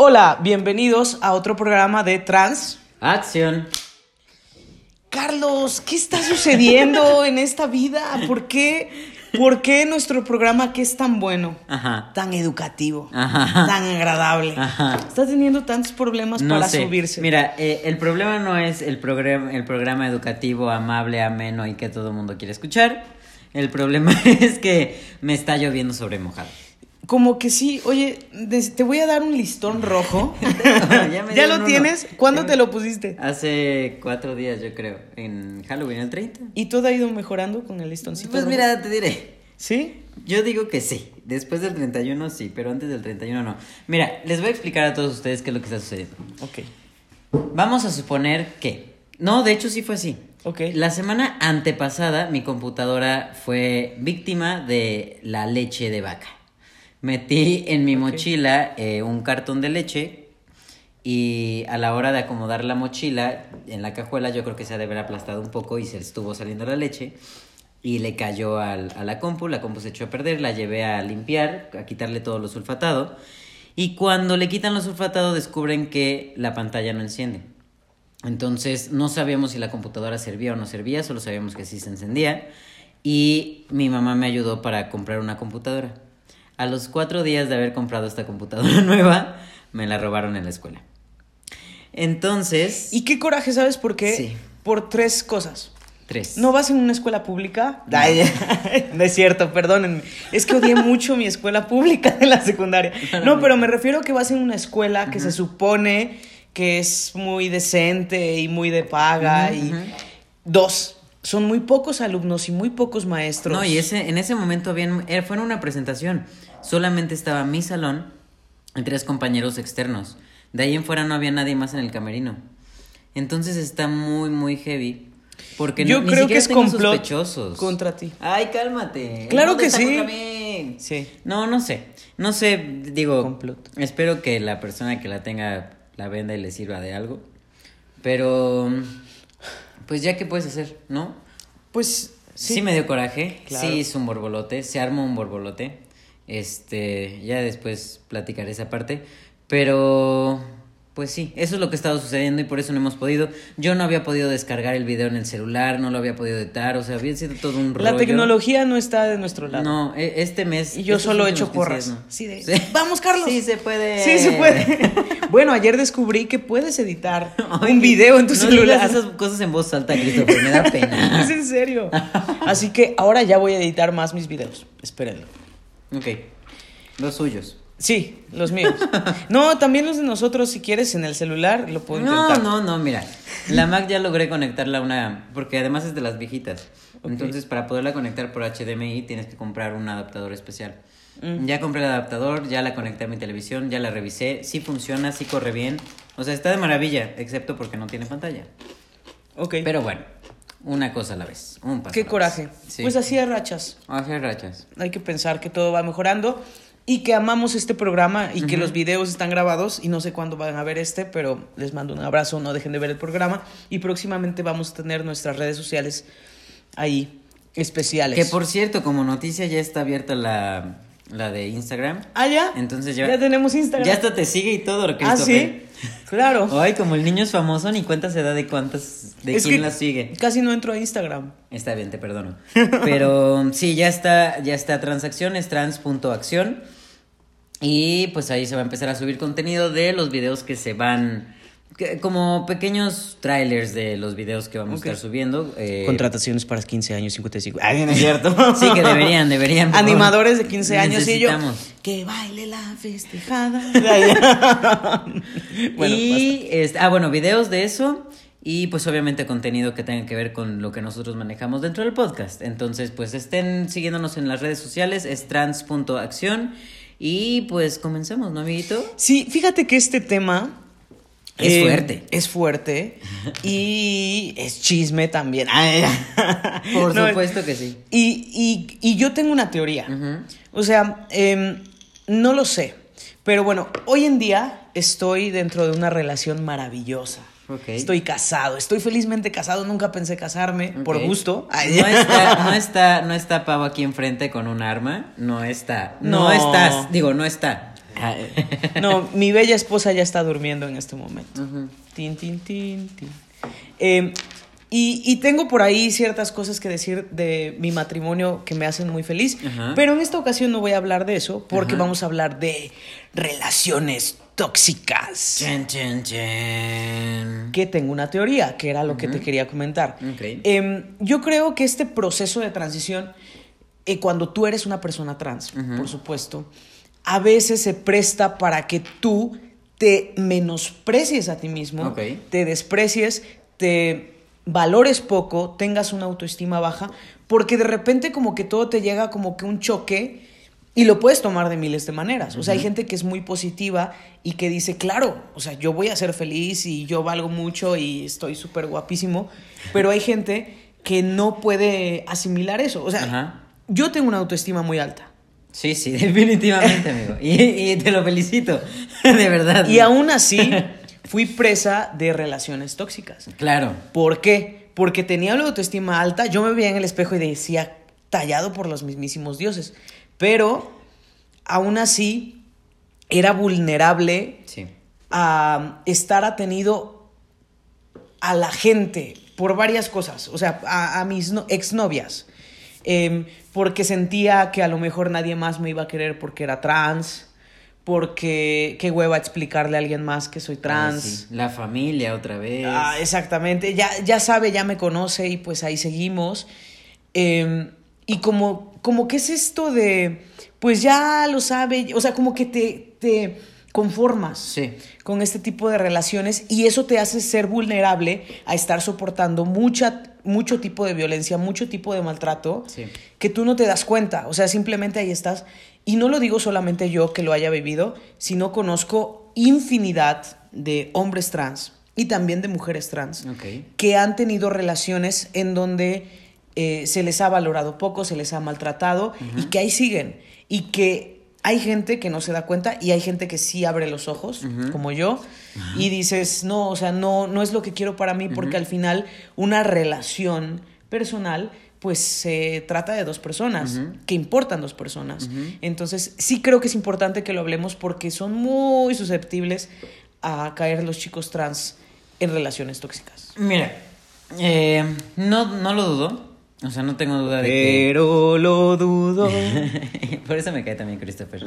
Hola, bienvenidos a otro programa de Trans. Acción. Carlos, ¿qué está sucediendo en esta vida? ¿Por qué, ¿Por qué nuestro programa que es tan bueno, Ajá. tan educativo, Ajá. tan agradable, Ajá. está teniendo tantos problemas No para sé. subirse? Mira, eh, el problema no es el, programa el programa educativo amable, ameno y que todo el mundo quiere escuchar. El problema es que me está lloviendo sobre mojado. Como que sí, oye, te voy a dar un listón rojo. Ya me ¿Ya dieron lo uno. tienes? ¿Cuándo te lo pusiste? Hace cuatro días, yo creo. En Halloween, el 30. ¿Y todo ha ido mejorando con el listoncito? Pues rojo? mira, te diré. ¿Sí? Yo digo que sí. Después del 31 sí, pero antes del 31 no. Mira, les voy a explicar a todos ustedes qué es lo que está sucediendo. Ok. Vamos a suponer que... No, de hecho sí fue así. Ok. La semana antepasada mi computadora fue víctima de la leche de vaca. Metí en mi mochila eh, un cartón de leche y a la hora de acomodar la mochila en la cajuela yo creo que se ha de haber aplastado un poco y se estuvo saliendo la leche y le cayó al- a la compu, la compu se echó a perder, la llevé a limpiar, a quitarle todo lo sulfatado y cuando le quitan lo sulfatado descubren que la pantalla no enciende. Entonces no sabíamos si la computadora servía o no servía, solo sabíamos que sí se encendía. Y mi mamá me ayudó para comprar una computadora. A los cuatro días de haber comprado esta computadora nueva, me la robaron en la escuela. Entonces... ¿Y qué coraje, sabes por qué? Sí. Por tres cosas. Tres. ¿No vas en una escuela pública? Ay, no es cierto, perdónenme. Es que odié mucho mi escuela pública de la secundaria. No, pero me refiero a que vas en una escuela que se supone que es muy decente y muy de paga. Y. Dos, son muy pocos alumnos y muy pocos maestros. No, y ese, en ese momento habían, era, fue en una presentación. Solamente estaba mi salón y tres compañeros externos. De ahí en fuera no había nadie más en el camerino. Entonces está muy, muy heavy. Porque no- Yo ni creo que siquiera es complot sospechosos. contra ti. Ay, cálmate. Claro No que sí. Sí. No, no sé. No sé, digo. Complot. Espero que la persona que la tenga la venda y le sirva de algo. Pero. Pues ya, ¿qué puedes hacer? ¿No? Pues Sí, sí. me dio coraje, Claro. sí hizo un borbolote, se armó un borbolote. Este, ya después platicaré esa parte, pero pues sí, eso es lo que ha estado sucediendo y por eso no hemos podido. Yo no había podido descargar el video en el celular, no lo había podido editar, o sea, había sido todo un rollo. La tecnología no está de nuestro lado. No, e- este mes Y yo solo he hecho 15 porras. días, no. Sí, de, Sí. Vamos, Carlos. Sí se puede. Sí, se puede. bueno, ayer descubrí que puedes editar un video en tu no celular. esas cosas en voz alta, Christopher, me da pena. es en serio. Así que ahora ya voy a editar más mis videos. Espérenlo. ok, los suyos. Sí, los míos. No, también los de nosotros, si quieres, en el celular lo puedo No, intentar. no, no, mira. La Mac ya logré conectarla a una. Porque además es de las viejitas. Entonces, para poderla conectar por HDMI, tienes que comprar un adaptador especial. Mm. Ya compré el adaptador, ya la conecté a mi televisión, ya la revisé. Sí funciona, sí corre bien. O sea, está de maravilla, excepto porque no tiene pantalla. Ok. Pero bueno, una cosa a la vez. Un paso a Qué la coraje. vez. Sí. Pues así de rachas. Hacer rachas. Hay que pensar que todo va mejorando y que amamos este programa y que los videos están grabados y no sé cuándo van a ver este, pero les mando un abrazo, no dejen de ver el programa y próximamente vamos a tener nuestras redes sociales ahí especiales. Que por cierto, como noticia, ya está abierta la, la de Instagram. Ah, ya. Entonces ya. Ya tenemos Instagram. Ya hasta te sigue y todo, Ah, Christopher. sí. Claro. Ay, como el niño es famoso, ni cuenta se da de cuántas, de Es quién la sigue. Casi no entro a Instagram. Está bien, te perdono. Pero sí, ya está, ya está transacciones, trans.acción. Y pues ahí se va a empezar a subir contenido de los videos que se van, que- como pequeños trailers de los videos que vamos a estar subiendo. eh, Contrataciones para 15 años, 55. Ay, no es cierto. Sí, que deberían, deberían. Animadores de 15 años y yo. Que baile la festejada. bueno, y este, ah, bueno, videos de eso y pues obviamente contenido que tenga que ver con lo que nosotros manejamos dentro del podcast. Entonces, pues estén siguiéndonos en las redes sociales, es trans.acción y pues comencemos, ¿no, amiguito? Sí, fíjate que este tema Es fuerte. Es fuerte y es chisme también. Por no, supuesto que sí. Y, y- y yo tengo una teoría. O sea, em, no lo sé. Pero bueno, hoy en día estoy dentro de una relación maravillosa. Estoy casado, estoy felizmente casado, nunca pensé casarme por gusto. Ay, No está, no está, no está Pau aquí enfrente con un arma. No está. No, No. estás. Digo, no está. No, mi bella esposa ya está durmiendo en este momento. Ujú. Tin, tin, tin, tin. Eh, y, y tengo por ahí ciertas cosas que decir de mi matrimonio que me hacen muy feliz, Ajá. pero en esta ocasión no voy a hablar de eso porque Ajá. vamos a hablar de relaciones tóxicas. Chan, chan, chan. Que tengo una teoría, que era lo que te quería comentar. Em, yo creo que este proceso de transición, eh, cuando tú eres una persona trans, por supuesto, a veces se presta para que tú te menosprecies a ti mismo, te desprecies, te valores poco, tengas una autoestima baja, porque de repente como que todo te llega como que un choque y lo puedes tomar de miles de maneras. O sea, hay gente que es muy positiva y que dice, claro, o sea, yo voy a ser feliz y yo valgo mucho y estoy súper guapísimo, pero hay gente que no puede asimilar eso. O sea, yo tengo una autoestima muy alta. Sí, sí, definitivamente, amigo. Y, y te lo felicito, de verdad. Y aún así, fui presa de relaciones tóxicas. Claro. ¿Por qué? Porque tenía una autoestima alta, yo me veía en el espejo y decía, tallado por los mismísimos dioses. Pero, aún así, era vulnerable Sí. a estar atenido a la gente por varias cosas, o sea, a, a mis no- exnovias, Em, porque sentía que a lo mejor nadie más me iba a querer porque era trans, porque qué hueva explicarle a alguien más que soy trans. Ah, sí. La familia otra vez. Ah, exactamente, ya, ya sabe, ya me conoce y pues ahí seguimos. Eh, y como, como que es esto de, pues ya lo sabe, o sea, como que te, te conformas Sí. con este tipo de relaciones y eso te hace ser vulnerable a estar soportando mucha, mucho tipo de violencia, mucho tipo de maltrato Sí. que tú no te das cuenta, o sea, simplemente ahí estás. Y no lo digo solamente yo que lo haya vivido, sino conozco infinidad de hombres trans y también de mujeres trans que han tenido relaciones en donde eh, se les ha valorado poco, se les ha maltratado y que ahí siguen. Y que hay gente que no se da cuenta y hay gente que sí abre los ojos, como yo, y dices, no, o sea, no, no es lo que quiero para mí porque al final una relación personal pues se trata de dos personas, que importan dos personas. Entonces, sí creo que es importante que lo hablemos porque son muy susceptibles a caer los chicos trans en relaciones tóxicas. Mira, eh, no, no lo dudo. O sea, no tengo duda de que. Pero lo dudo. Por eso me cae también Christopher.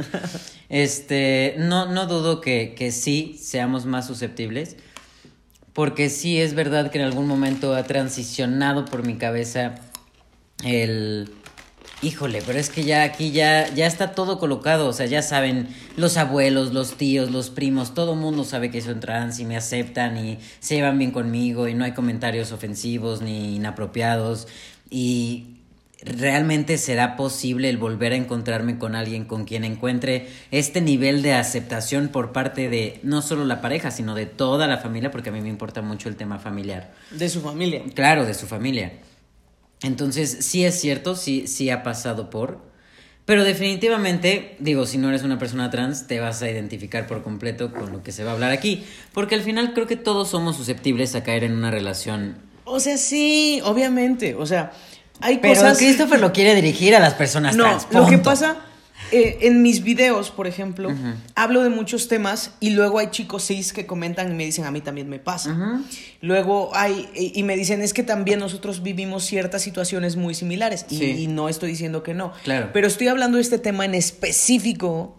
Este, no, no dudo que, que sí seamos más susceptibles. Porque sí es verdad que en algún momento ha transicionado por mi cabeza el. Híjole, pero es que ya aquí ya, ya está todo colocado. O sea, ya saben los abuelos, los tíos, los primos, todo el mundo sabe que soy trans y me aceptan y se llevan bien conmigo y no hay comentarios ofensivos ni inapropiados. Y ¿Realmente será posible el volver a encontrarme con alguien con quien encuentre este nivel de aceptación por parte de no solo la pareja, sino de toda la familia? Porque a mí me importa mucho el tema familiar. De su familia. Claro, de su familia. Entonces, sí es cierto, sí, sí ha pasado por. Pero definitivamente, digo, si no eres una persona trans, te vas a identificar por completo con lo que se va a hablar aquí. Porque al final creo que todos somos susceptibles a caer en una relación. O sea, sí, obviamente. O sea, hay Pero cosas. Christopher lo quiere dirigir a las personas No, trans. lo que punto. pasa. Eh, en mis videos, por ejemplo, hablo de muchos temas y luego hay chicos cis que comentan y me dicen, a mí también me pasa. Luego hay, y me dicen, es que también nosotros vivimos ciertas situaciones muy similares. Y, Sí. y no estoy diciendo que no. Claro. Pero estoy hablando de este tema en específico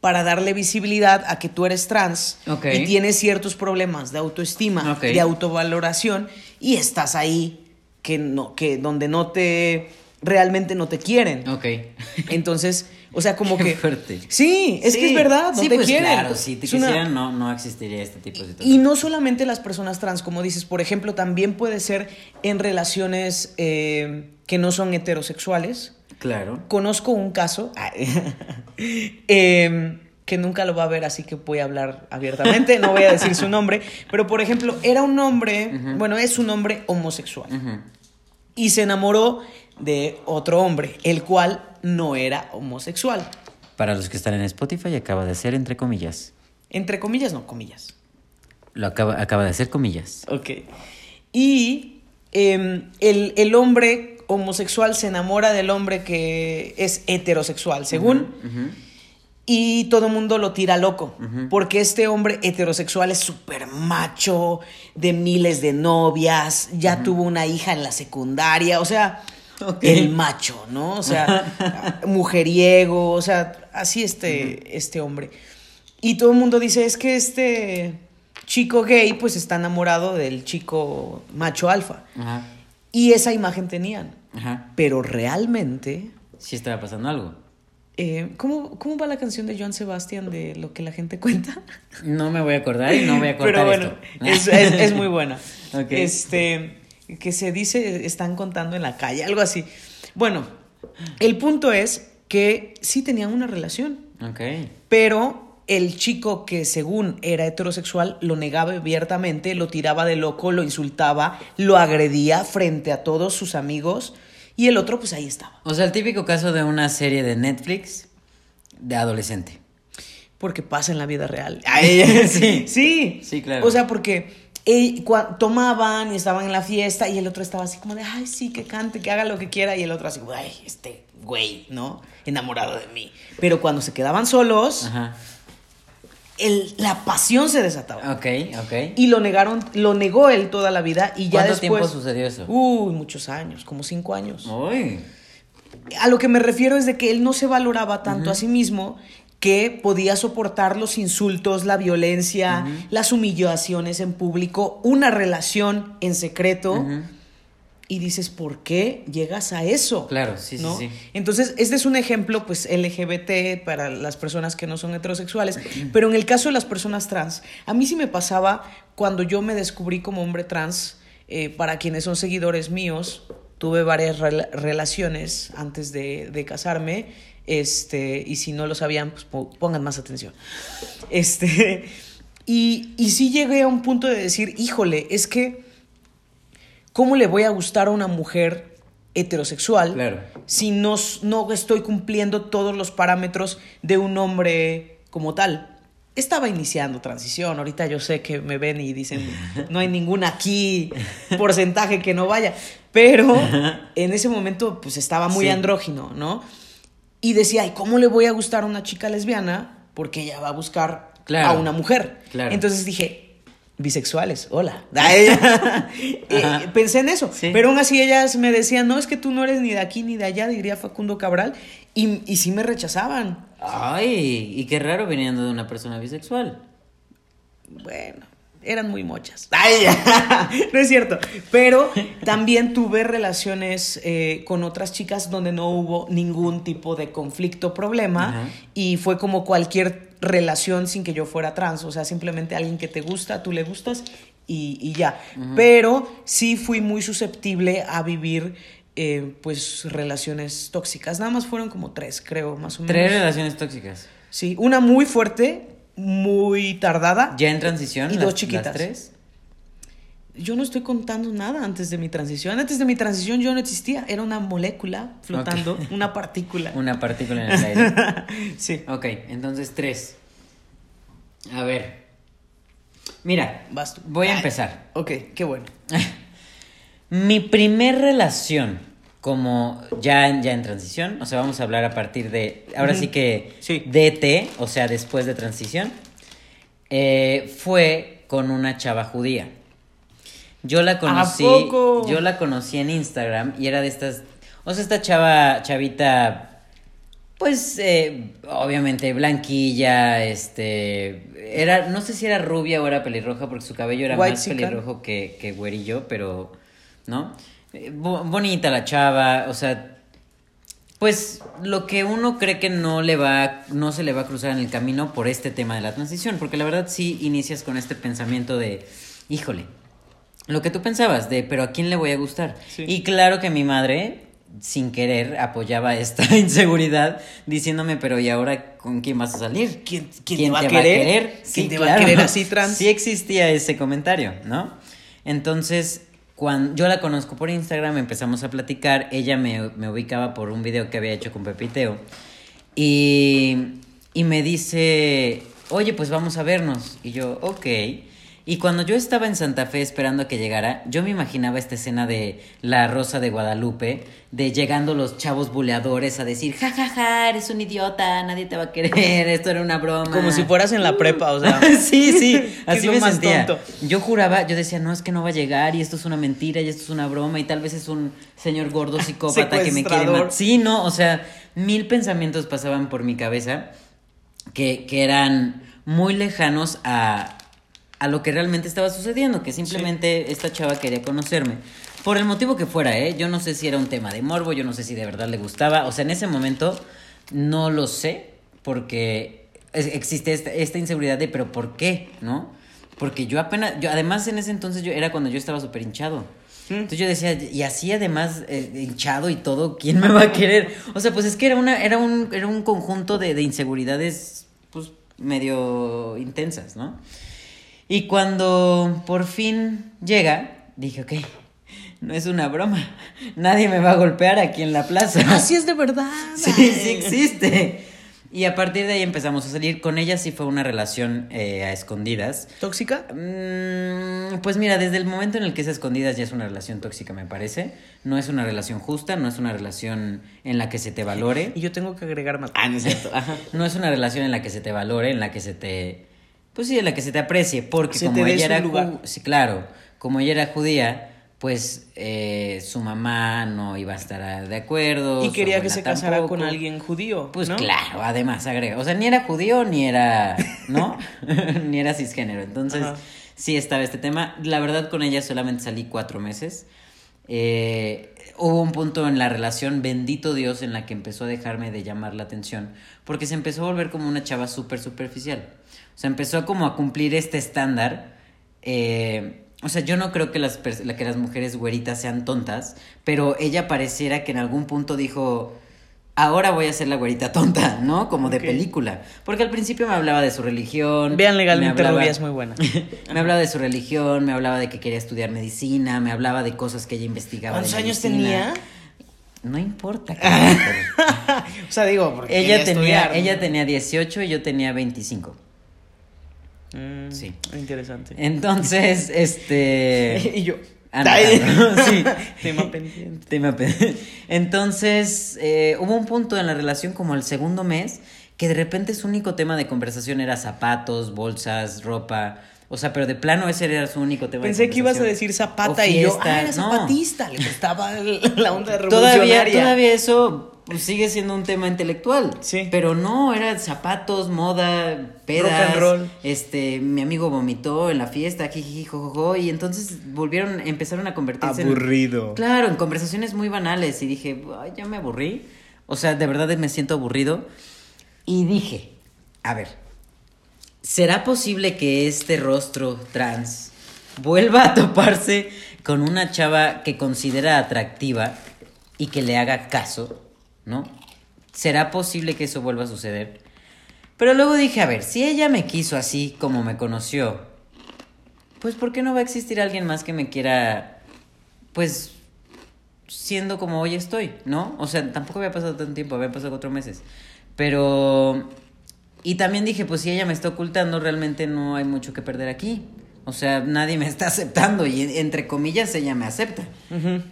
para darle visibilidad a que tú eres trans y tienes ciertos problemas de autoestima, de autovaloración y estás ahí que no, que donde no te realmente no te quieren. Ok. Entonces, o sea, como Qué que fuerte. Sí, es que es verdad, no sí, te pues quieren. claro, si te Es una- quisieran no, no existiría este tipo de situaciones. y no solamente las personas trans, como dices, por ejemplo, también puede ser en relaciones eh, que no son heterosexuales. Claro. Conozco un caso eh, que nunca lo va a ver, así que voy a hablar abiertamente, no voy a decir su nombre, pero por ejemplo, era un hombre, bueno, es un hombre homosexual. Y se enamoró de otro hombre, el cual no era homosexual. Para los que están en Spotify, acaba de ser entre comillas. Entre comillas, no comillas. Lo acaba, acaba de ser comillas. Ok. Y em, el, el hombre homosexual se enamora del hombre que es heterosexual, según. Y todo el mundo lo tira loco, porque este hombre heterosexual es súper macho, de miles de novias, ya tuvo una hija en la secundaria, o sea, el macho, ¿no? O sea, mujeriego, o sea, así este, este hombre. Y todo el mundo dice, es que este chico gay pues está enamorado del chico macho alfa. Y esa imagen tenían. Pero realmente... Sí estaba pasando algo. Eh, ¿cómo, ¿cómo, va la canción de Joan Sebastián de lo que la gente cuenta? No me voy a acordar y no voy a acordar. Pero bueno, Es, es, muy buena. Este, que se dice, están contando en la calle, algo así. Bueno, el punto es que sí tenían una relación. Ok. Pero el chico que según era heterosexual lo negaba abiertamente, lo tiraba de loco, lo insultaba, lo agredía frente a todos sus amigos y el otro, pues ahí estaba. O sea, el típico caso de una serie de Netflix de adolescente. Porque pasa en la vida real. sí. sí. Sí, claro. O sea, porque tomaban y estaban en la fiesta y el otro estaba así como de, ay, sí, que cante, que haga lo que quiera. Y el otro así, ay, este güey, ¿no? Enamorado de mí. Pero cuando se quedaban solos, Ajá la pasión se desataba. Ok, ok. Y lo negaron, lo negó él toda la vida y ya ¿Cuánto tiempo sucedió eso? Uy, muchos años, como cinco años. Uy. A lo que me refiero es de que él no se valoraba tanto a sí mismo que podía soportar los insultos, la violencia, las humillaciones en público, una relación en secreto y dices, ¿por qué llegas a eso? Claro, sí, ¿no? sí, Entonces, este es un ejemplo, pues, LGBT para las personas que no son heterosexuales, pero en el caso de las personas trans, a mí sí me pasaba cuando yo me descubrí como hombre trans, eh, para quienes son seguidores míos, tuve varias relaciones antes de, casarme, este, y si no lo sabían, pues pongan más atención. Este, y, y sí llegué a un punto de decir, híjole, es que ¿Cómo le voy a gustar a una mujer heterosexual si no, no estoy cumpliendo todos los parámetros de un hombre como tal? Estaba iniciando transición, ahorita yo sé que me ven y dicen, no hay ningún aquí porcentaje que no vaya, pero en ese momento pues estaba muy andrógino, ¿no? Y decía, ¿y cómo le voy a gustar a una chica lesbiana? Porque ella va a buscar a una mujer. Entonces dije, bisexuales, hola. Eh, pensé en eso, pero aún así ellas me decían, no, es que tú no eres ni de aquí ni de allá, diría Facundo Cabral, y, y sí me rechazaban. Ay, y qué raro viniendo de una persona bisexual. Bueno, eran muy mochas. Ay, no es cierto. Pero también tuve relaciones eh, con otras chicas donde no hubo ningún tipo de conflicto, problema, y fue como cualquier relación sin que yo fuera trans, o sea, simplemente alguien que te gusta, tú le gustas y, ya. Pero sí fui muy susceptible a vivir eh, pues relaciones tóxicas. Nada más fueron como tres, creo, más o menos. Tres relaciones tóxicas. Sí, una muy fuerte, muy tardada. ¿Ya en transición? Y dos chiquitas. tres? Yo no estoy contando nada antes de mi transición. Antes de mi transición yo no existía. Era una molécula flotando, una partícula. Una partícula en el aire. sí. Ok, entonces tres. A ver. Mira, voy a empezar. Ok, qué bueno. mi primer relación como ya, ya en transición, o sea, vamos a hablar a partir de, ahora sí que sí. DT, o sea, después de transición, eh, fue con una chava judía. Yo la conocí, yo la conocí en Instagram y era de estas, o sea, esta chava, chavita, pues, eh, obviamente blanquilla, este, era, no sé si era rubia o era pelirroja porque su cabello era más pelirrojo que, que güerillo, pero, ¿no? Eh, bonita la chava, o sea, pues lo que uno cree que no le va, no se le va a cruzar en el camino por este tema de la transición, porque la verdad sí inicias con este pensamiento de, híjole, lo que tú pensabas de, pero ¿a quién le voy a gustar? Y claro que mi madre, sin querer, apoyaba esta inseguridad, diciéndome, pero ¿y ahora con quién vas a salir? ¿Quién, quién, te, va, a querer? ¿Quién te va a querer así trans? Sí existía ese comentario, ¿no? Entonces, cuando yo la conozco por Instagram, empezamos a platicar, ella me, me ubicaba por un video que había hecho con Pepiteo, y, y me dice, oye, pues vamos a vernos. Y yo, ok. Y cuando yo estaba en Santa Fe esperando a que llegara, yo me imaginaba esta escena de La Rosa de Guadalupe, de llegando los chavos buleadores a decir, ja, ja, ja, eres un idiota, nadie te va a querer, esto era una broma. Como si fueras en la prepa, o sea. sí, sí, ¿Qué así me sentía. tonto? Yo juraba, yo decía, no, es que no va a llegar y esto es una mentira y esto es una broma y tal vez es un señor gordo psicópata que me quiere matar. Sí, no, o sea, mil pensamientos pasaban por mi cabeza que, que eran muy lejanos a, a lo que realmente estaba sucediendo, que simplemente esta chava quería conocerme. Por el motivo que fuera, ¿eh? Yo no sé si era un tema de morbo, yo no sé si de verdad le gustaba. O sea, en ese momento no lo sé, porque existe esta, esta inseguridad de, pero ¿por qué? ¿No? Porque yo apenas, yo además en ese entonces yo era cuando yo estaba súper hinchado. Entonces yo decía, y así además eh, hinchado y todo, ¿quién me va a querer? O sea, pues es que era una, era un, era un conjunto de, de inseguridades, pues, medio intensas, ¿no? Y cuando por fin llega, dije, ok, no es una broma. Nadie me va a golpear aquí en la plaza. Así es de verdad. Sí, sí existe. Y a partir de ahí empezamos a salir. Con ella sí fue una relación eh, a escondidas. ¿Tóxica? Mm, pues mira, desde el momento en el que es a escondidas ya es una relación tóxica, me parece. No es una relación justa, no es una relación en la que se te valore. Y yo tengo que agregar más. Ah, no es cierto. Ajá. No es una relación en la que se te valore, en la que se te... Pues sí, en la que se te aprecie, porque Se como ella era... lugar. Sí, claro, como ella era judía, pues eh, su mamá no iba a estar de acuerdo. Y quería que se casara con alguien judío. Pues ¿no? claro, además agrega. O sea, ni era judío ni era, ¿no? ni era cisgénero. Entonces, Ajá. sí estaba este tema. La verdad, con ella solamente salí cuatro meses. Eh, hubo un punto en la relación, bendito Dios, en la que empezó a dejarme de llamar la atención. Porque se empezó a volver como una chava súper superficial. O sea, empezó como a cumplir este estándar. Eh, o sea, yo no creo que las, que las mujeres güeritas sean tontas, pero ella pareciera que en algún punto dijo, ahora voy a ser la güerita tonta, ¿no? Como de película. Porque al principio me hablaba de su religión. Vean legalmente me hablaba- rubia, es muy buena. me hablaba de su religión, me hablaba de que quería estudiar medicina, me hablaba de cosas que ella investigaba. ¿Cuántos años medicina. tenía? No importa. o sea, digo, porque ella, tenía, estudiar, ¿no? ella tenía 18 y yo tenía 25. Mm, Sí. Interesante. Entonces, este... y yo. No, sí. Tema pendiente. Tema pe- Entonces, eh, hubo un punto en la relación como el segundo mes que de repente su único tema de conversación era zapatos, bolsas, ropa. O sea, pero de plano ese era su único tema Pensé de que ibas a decir zapata y yo, ah, era no. zapatista. Le gustaba la onda Todavía, revolucionaria. todavía eso pues, sigue siendo un tema intelectual. Sí. Pero no, era zapatos, moda, pedas. Rock and roll. Este, mi amigo vomitó en la fiesta, jiji, jojojo, y entonces volvieron, empezaron a convertirse en- Aburrido. Claro, en conversaciones muy banales. Y dije, Ay, ya me aburrí. O sea, de verdad me siento aburrido. Y dije, a ver, ¿será posible que este rostro trans vuelva a toparse con una chava que considera atractiva y que le haga caso? ¿No? ¿Será posible que eso vuelva a suceder? Pero luego dije, a ver, si ella me quiso así como me conoció, pues ¿por qué no va a existir alguien más que me quiera, pues, siendo como hoy estoy, ¿no? O sea, tampoco había pasado tanto tiempo, había pasado cuatro meses. Pero... Y también dije, pues si ella me está ocultando, realmente no hay mucho que perder aquí. O sea, nadie me está aceptando y entre comillas ella me acepta.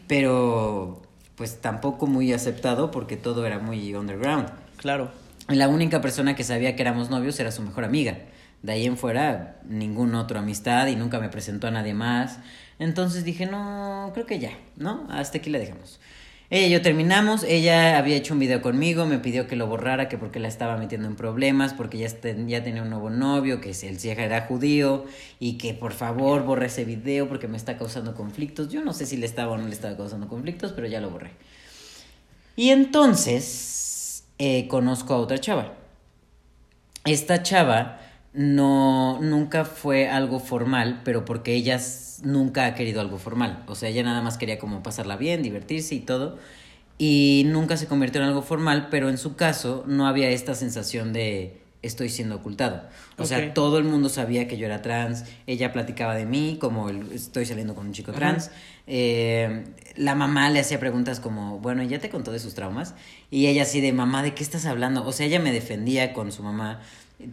Pero pues tampoco muy aceptado porque todo era muy underground. Claro. La única persona que sabía que éramos novios era su mejor amiga. De ahí en fuera, ningún otro amistad y nunca me presentó a nadie más. Entonces dije, no, creo que ya, ¿no? Hasta aquí le dejamos. Ella y yo terminamos, ella había hecho un video conmigo, me pidió que lo borrara, que porque la estaba metiendo en problemas, porque ya, tenía un nuevo novio, que el cieja era judío, y que por favor borre ese video porque me está causando conflictos. Yo no sé si le estaba o no le estaba causando conflictos, pero ya lo borré. Y entonces eh, conozco a otra chava. Esta chava no nunca fue algo formal, pero porque ella nunca ha querido algo formal. O sea, ella nada más quería como pasarla bien, divertirse y todo. Y nunca se convirtió en algo formal, pero en su caso no había esta sensación de estoy siendo ocultado. O sea, todo el mundo sabía que yo era trans, ella platicaba de mí como el- estoy saliendo con un chico Ajá. trans. Eh, la mamá le hacía preguntas como, bueno, ¿ya te contó de sus traumas? Y ella así de, mamá, ¿de qué estás hablando? O sea, ella me defendía con su mamá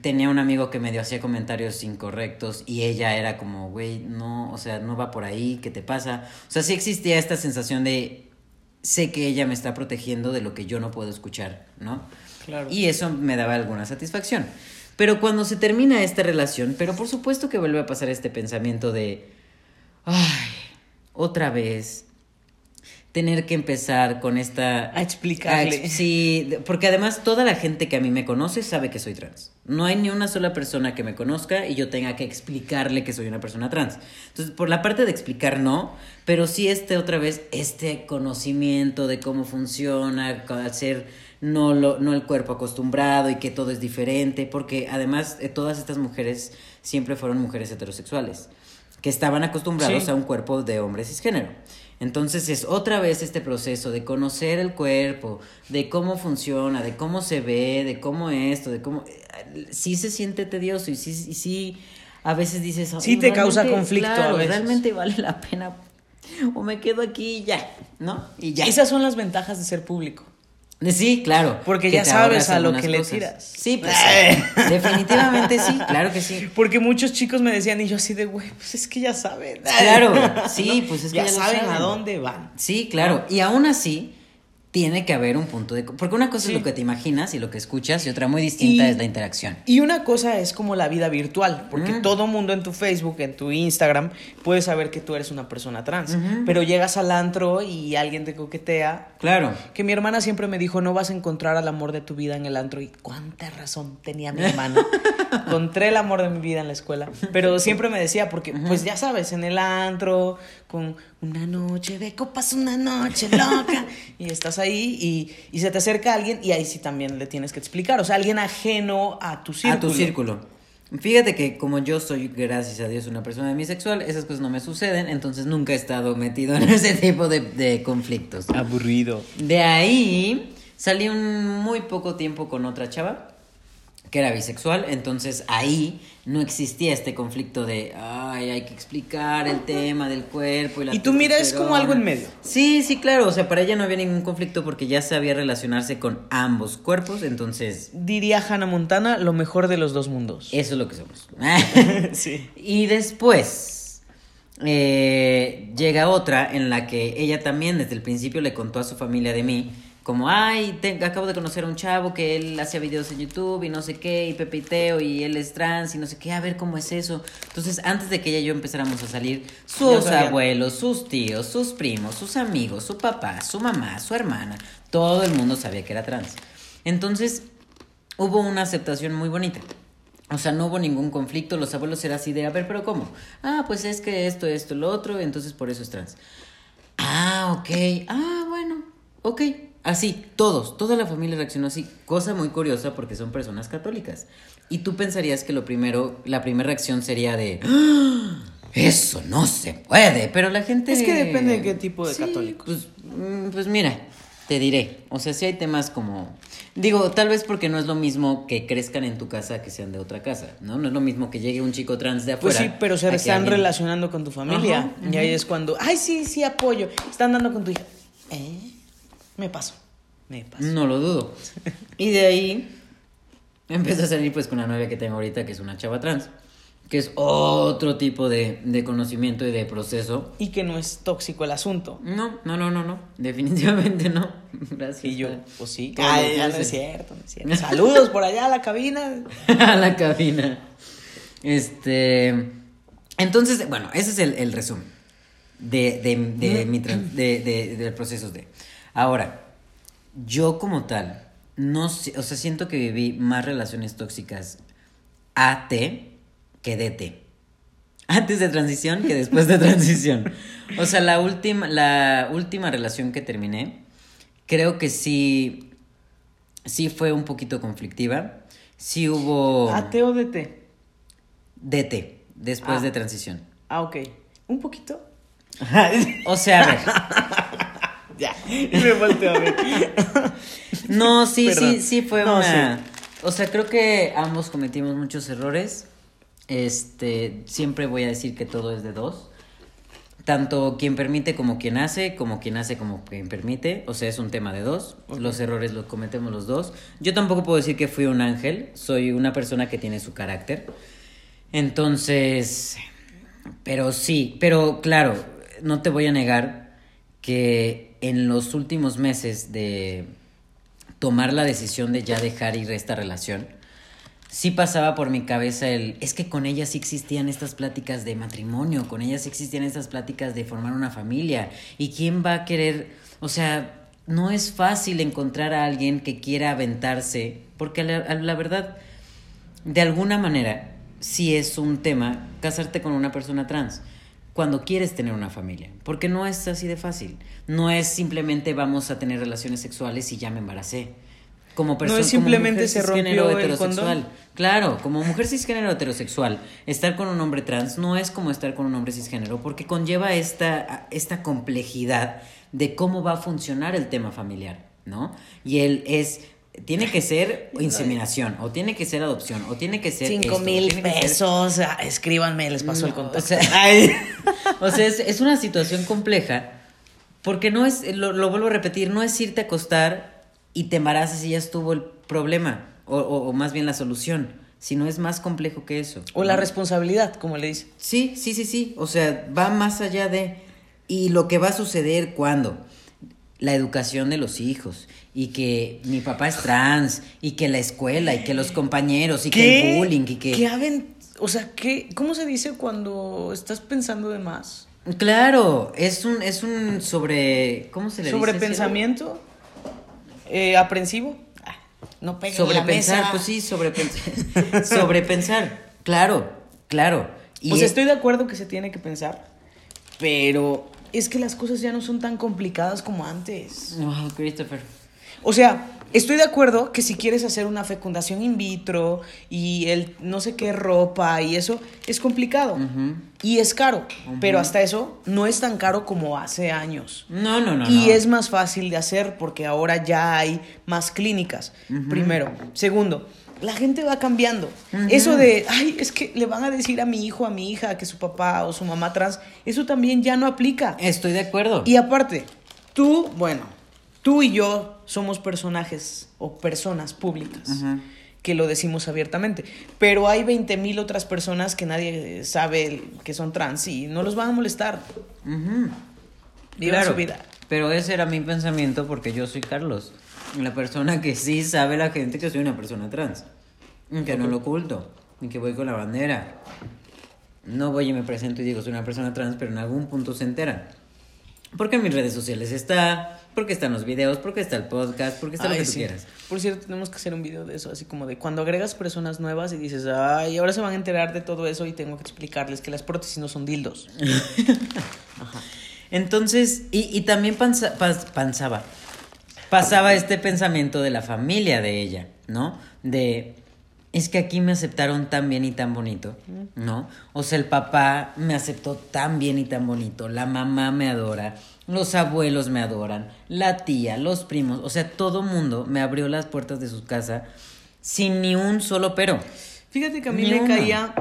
tenía un amigo que medio hacía comentarios incorrectos y ella era como, güey, no, o sea, no va por ahí, ¿qué te pasa? O sea, sí existía esta sensación de, sé que ella me está protegiendo de lo que yo no puedo escuchar, ¿no? Claro. Y eso me daba alguna satisfacción. Pero cuando se termina esta relación, pero por supuesto que vuelve a pasar este pensamiento de, ay, otra vez, tener que empezar con esta... A explicarle. a sí, porque además toda la gente que a mí me conoce sabe que soy trans. No hay ni una sola persona que me conozca y yo tenga que explicarle que soy una persona trans. Entonces, por la parte de explicar no, pero sí este otra vez, este conocimiento de cómo funciona, hacer no, lo, no el cuerpo acostumbrado y que todo es diferente, porque además eh, todas estas mujeres siempre fueron mujeres heterosexuales, que estaban acostumbrados Sí. a un cuerpo de hombre cisgénero. Entonces es otra vez este proceso de conocer el cuerpo, de cómo funciona, de cómo se ve, de cómo esto, de cómo... eh, Sí se siente tedioso y sí, y sí a veces dices... Sí "Ay, te causa conflicto a veces". realmente vale la pena o me quedo aquí y ya, ¿no? Y ya. Esas son las ventajas de ser público. Sí, claro. Porque que ya sabes a lo que le cosas. tiras. Sí, pues definitivamente sí, claro que sí. Porque muchos chicos me decían y yo así de, güey, pues es que ya saben. Claro, sí, pues es que ya, ya lo saben, a saben. dónde van. Sí, claro. Y aún así, tiene que haber un punto de... Porque una cosa Sí. es lo que te imaginas y lo que escuchas y otra muy distinta Y- es la interacción. Y una cosa es como la vida virtual, porque todo mundo en tu Facebook, en tu Instagram, puede saber que tú eres una persona trans. Pero llegas al antro y alguien te coquetea. Claro. Que mi hermana siempre me dijo, no vas a encontrar al amor de tu vida en el antro. Y cuánta razón tenía mi hermana. Encontré el amor de mi vida en la escuela. Pero siempre me decía, porque pues ya sabes, en el antro, con una noche de copas, una noche loca. y estás ahí y, y se te acerca alguien y ahí sí también le tienes que explicar. O sea, alguien ajeno a tu círculo. A tu círculo. Fíjate que como yo soy, gracias a Dios, una persona bisexual, esas cosas no me suceden, entonces nunca he estado metido en ese tipo de, de conflictos. Aburrido. De ahí salí un muy poco tiempo con otra chava que era bisexual, entonces ahí no existía este conflicto de, ay, hay que explicar el tema del cuerpo y la Y tú mira, es como testosterona". algo en medio. Sí, sí, claro, o sea, para ella no había ningún conflicto porque ya sabía relacionarse con ambos cuerpos, entonces Diría Hannah Montana, lo mejor de los dos mundos. eso es lo que somos. sí. Y después eh, llega otra en la que ella también desde el principio le contó a su familia de mí, como, ay, te- acabo de conocer a un chavo que él hacía videos en YouTube y no sé qué, y Pepe y Teo, y él es trans y no sé qué, a ver cómo es eso. Entonces, antes de que ella y yo empezáramos a salir, sus abuelos, sus tíos, sus primos, sus amigos, su papá, su mamá, su hermana, todo el mundo sabía que era trans. Entonces, hubo una aceptación muy bonita. O sea, no hubo ningún conflicto, los abuelos eran así de, a ver, pero ¿cómo? Ah, pues es que esto, esto, lo otro, entonces por eso es trans. Ah, ok, ah, bueno, ok. Así, todos, toda la familia reaccionó así. Cosa muy curiosa porque son personas católicas. Y tú pensarías que lo primero, la primera reacción sería de, "Ah, eso no se puede, pero la gente... Es que depende de qué tipo de católicos. Pues, mm, pues mira, te diré. O sea, sí hay temas como. Digo, tal vez porque no es lo mismo que crezcan en tu casa que sean de otra casa, ¿no? No es lo mismo que llegue un chico trans de Pues afuera. sí, pero se están alguien- relacionando con tu familia. Ajá, Y ahí es cuando, ay, sí, sí, apoyo. Están dando con tu hija. ¿Eh? Me paso. Me paso. No lo dudo. Y de ahí empecé a salir pues con la novia que tengo ahorita, que es una chava trans, que es otro tipo de, de conocimiento y de proceso. Y que no es tóxico el asunto. No, no, no, no, no. Definitivamente no. Gracias. Y yo, pues sí. Los ya no es cierto, no es cierto. Saludos por allá a la cabina. a la cabina. Este. Entonces, bueno, ese es el, el resumen de, de, de mi tran- de, de- del proceso de. Ahora, yo como tal, no sé, o sea, siento que viví más relaciones tóxicas AT que DT. Antes de transición que después de transición. O sea, la última, la última relación que terminé, creo que sí, sí fue un poquito conflictiva. Sí hubo ¿AT o DT? DT, después Ah. de transición. Ah, ok. ¿Un poquito? O sea, a ver. ya. Y me volteo a ver. No, sí, Perdón. sí, sí fue No, una. sí. O sea, creo que ambos cometimos muchos errores. Este, siempre voy a decir que todo es de dos. tanto quien permite como quien hace, como quien hace como quien permite. O sea, es un tema de dos. Los errores los cometemos los dos. Yo tampoco puedo decir que fui un ángel. Soy una persona que tiene su carácter. Entonces, pero sí, pero claro, no te voy a negar que en los últimos meses de tomar la decisión de ya dejar ir esta relación, sí pasaba por mi cabeza el, es que con ella sí existían estas pláticas de matrimonio, con ella sí existían estas pláticas de formar una familia. ¿Y quién va a querer, o sea, no es fácil encontrar a alguien que quiera aventarse, porque la, la verdad, de alguna manera, sí es un tema casarte con una persona trans cuando quieres tener una familia, porque no es así de fácil. No es simplemente vamos a tener relaciones sexuales y ya me embaracé como persona. No es simplemente se rompió el heterosexual. Claro, como mujer cisgénero heterosexual, estar con un hombre trans no es como estar con un hombre cisgénero, porque conlleva esta, esta complejidad de cómo va a funcionar el tema familiar, ¿no? Y él es tiene que ser inseminación, o tiene que ser adopción, o tiene que ser. Cinco mil pesos, ah, escríbanme, les paso el contacto. O sea, es, una situación compleja, porque no es, lo, lo vuelvo a repetir, no es irte a acostar y te embarazas y ya estuvo el problema, o, o, más bien la solución, sino es más complejo que eso. O la responsabilidad, como le dice. Sí, sí, sí, sí, o sea, va más allá de... Y lo que va a suceder cuando la educación de los hijos y que mi papá es trans y que la escuela y que los compañeros y que el bullying y que... ¿Qué o sea, ¿qué, ¿cómo se dice cuando estás pensando de más? Claro, es un, es un sobre... ¿Cómo se le dice? Sobrepensamiento. Eh, aprensivo. Ah, no pega Sobrepensar, pues sí, sobrepensar. sobrepensar, claro, claro. Y pues estoy de acuerdo que se tiene que pensar, pero es que las cosas ya no son tan complicadas como antes. Oh, Christopher. O sea, estoy de acuerdo que si quieres hacer una fecundación in vitro y el no sé qué ropa y eso, es complicado y es caro, pero hasta eso no es tan caro como hace años. No, no, no. Y es más fácil de hacer porque ahora ya hay más clínicas, primero. Segundo, la gente va cambiando. Eso de, ay, es que le van a decir a mi hijo, a mi hija, que su papá o su mamá trans, eso también ya no aplica. Estoy de acuerdo. Y aparte, tú, bueno, tú y yo somos personajes o personas públicas. que lo decimos abiertamente. Pero hay 20 mil otras personas que nadie sabe que son trans y no los van a molestar. su vida. Pero ese era mi pensamiento porque yo soy Carlos. La persona que sí sabe la gente que soy una persona trans. Que no lo oculto. Y que voy con la bandera. No voy y me presento y digo soy una persona trans, pero en algún punto se enteran. Porque en mis redes sociales está, porque están los videos, porque está el podcast, porque está lo que tú quieras. Por cierto, tenemos que hacer un video de eso, así como de cuando agregas personas nuevas y dices, ay, ahora se van a enterar de todo eso y tengo que explicarles que las prótesis no son dildos. Ajá. Entonces, y, y también pensaba, pasaba este pensamiento de la familia de ella, ¿no? De, es que aquí me aceptaron tan bien y tan bonito, ¿no? O sea, el papá me aceptó tan bien y tan bonito, la mamá me adora, los abuelos me adoran, la tía, los primos, o sea, todo mundo me abrió las puertas de su casa sin ni un solo pero. Fíjate que a mí me caía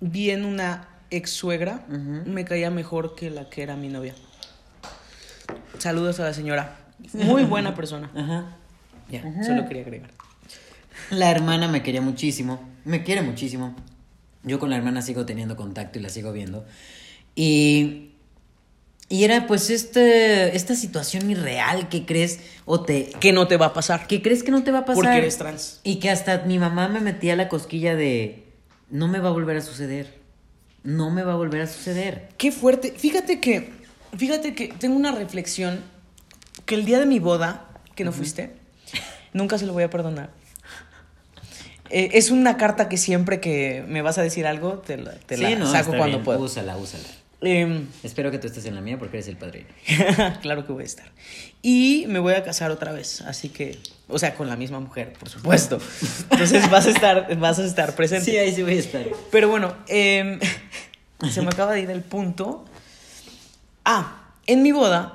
bien una ex suegra, me caía mejor que la que era mi novia. Saludos a la señora, muy buena persona. Ajá. Ya, solo quería agregar. La hermana me quería muchísimo, me quiere muchísimo. Yo con la hermana sigo teniendo contacto y la sigo viendo. Y, y era pues este, esta situación irreal que crees o te... Que no te va a pasar. Que crees que no te va a pasar. Porque eres trans. Y que hasta mi mamá me metía la cosquilla de... No me va a volver a suceder. No me va a volver a suceder. Qué fuerte. Fíjate que... Fíjate que tengo una reflexión que el día de mi boda, que no fuiste, nunca se lo voy a perdonar. Eh, es una carta que siempre que me vas a decir algo, te la, te saco cuando puedo. Úsala, úsala. Em, Espero que tú estés en la mía porque eres el padrino. claro que voy a estar. Y me voy a casar otra vez, así que, o sea, con la misma mujer, por supuesto. Entonces vas a estar, vas a estar presente. Sí, ahí sí voy a estar. Pero bueno, em, se me acaba de ir el punto. Ah, en mi boda,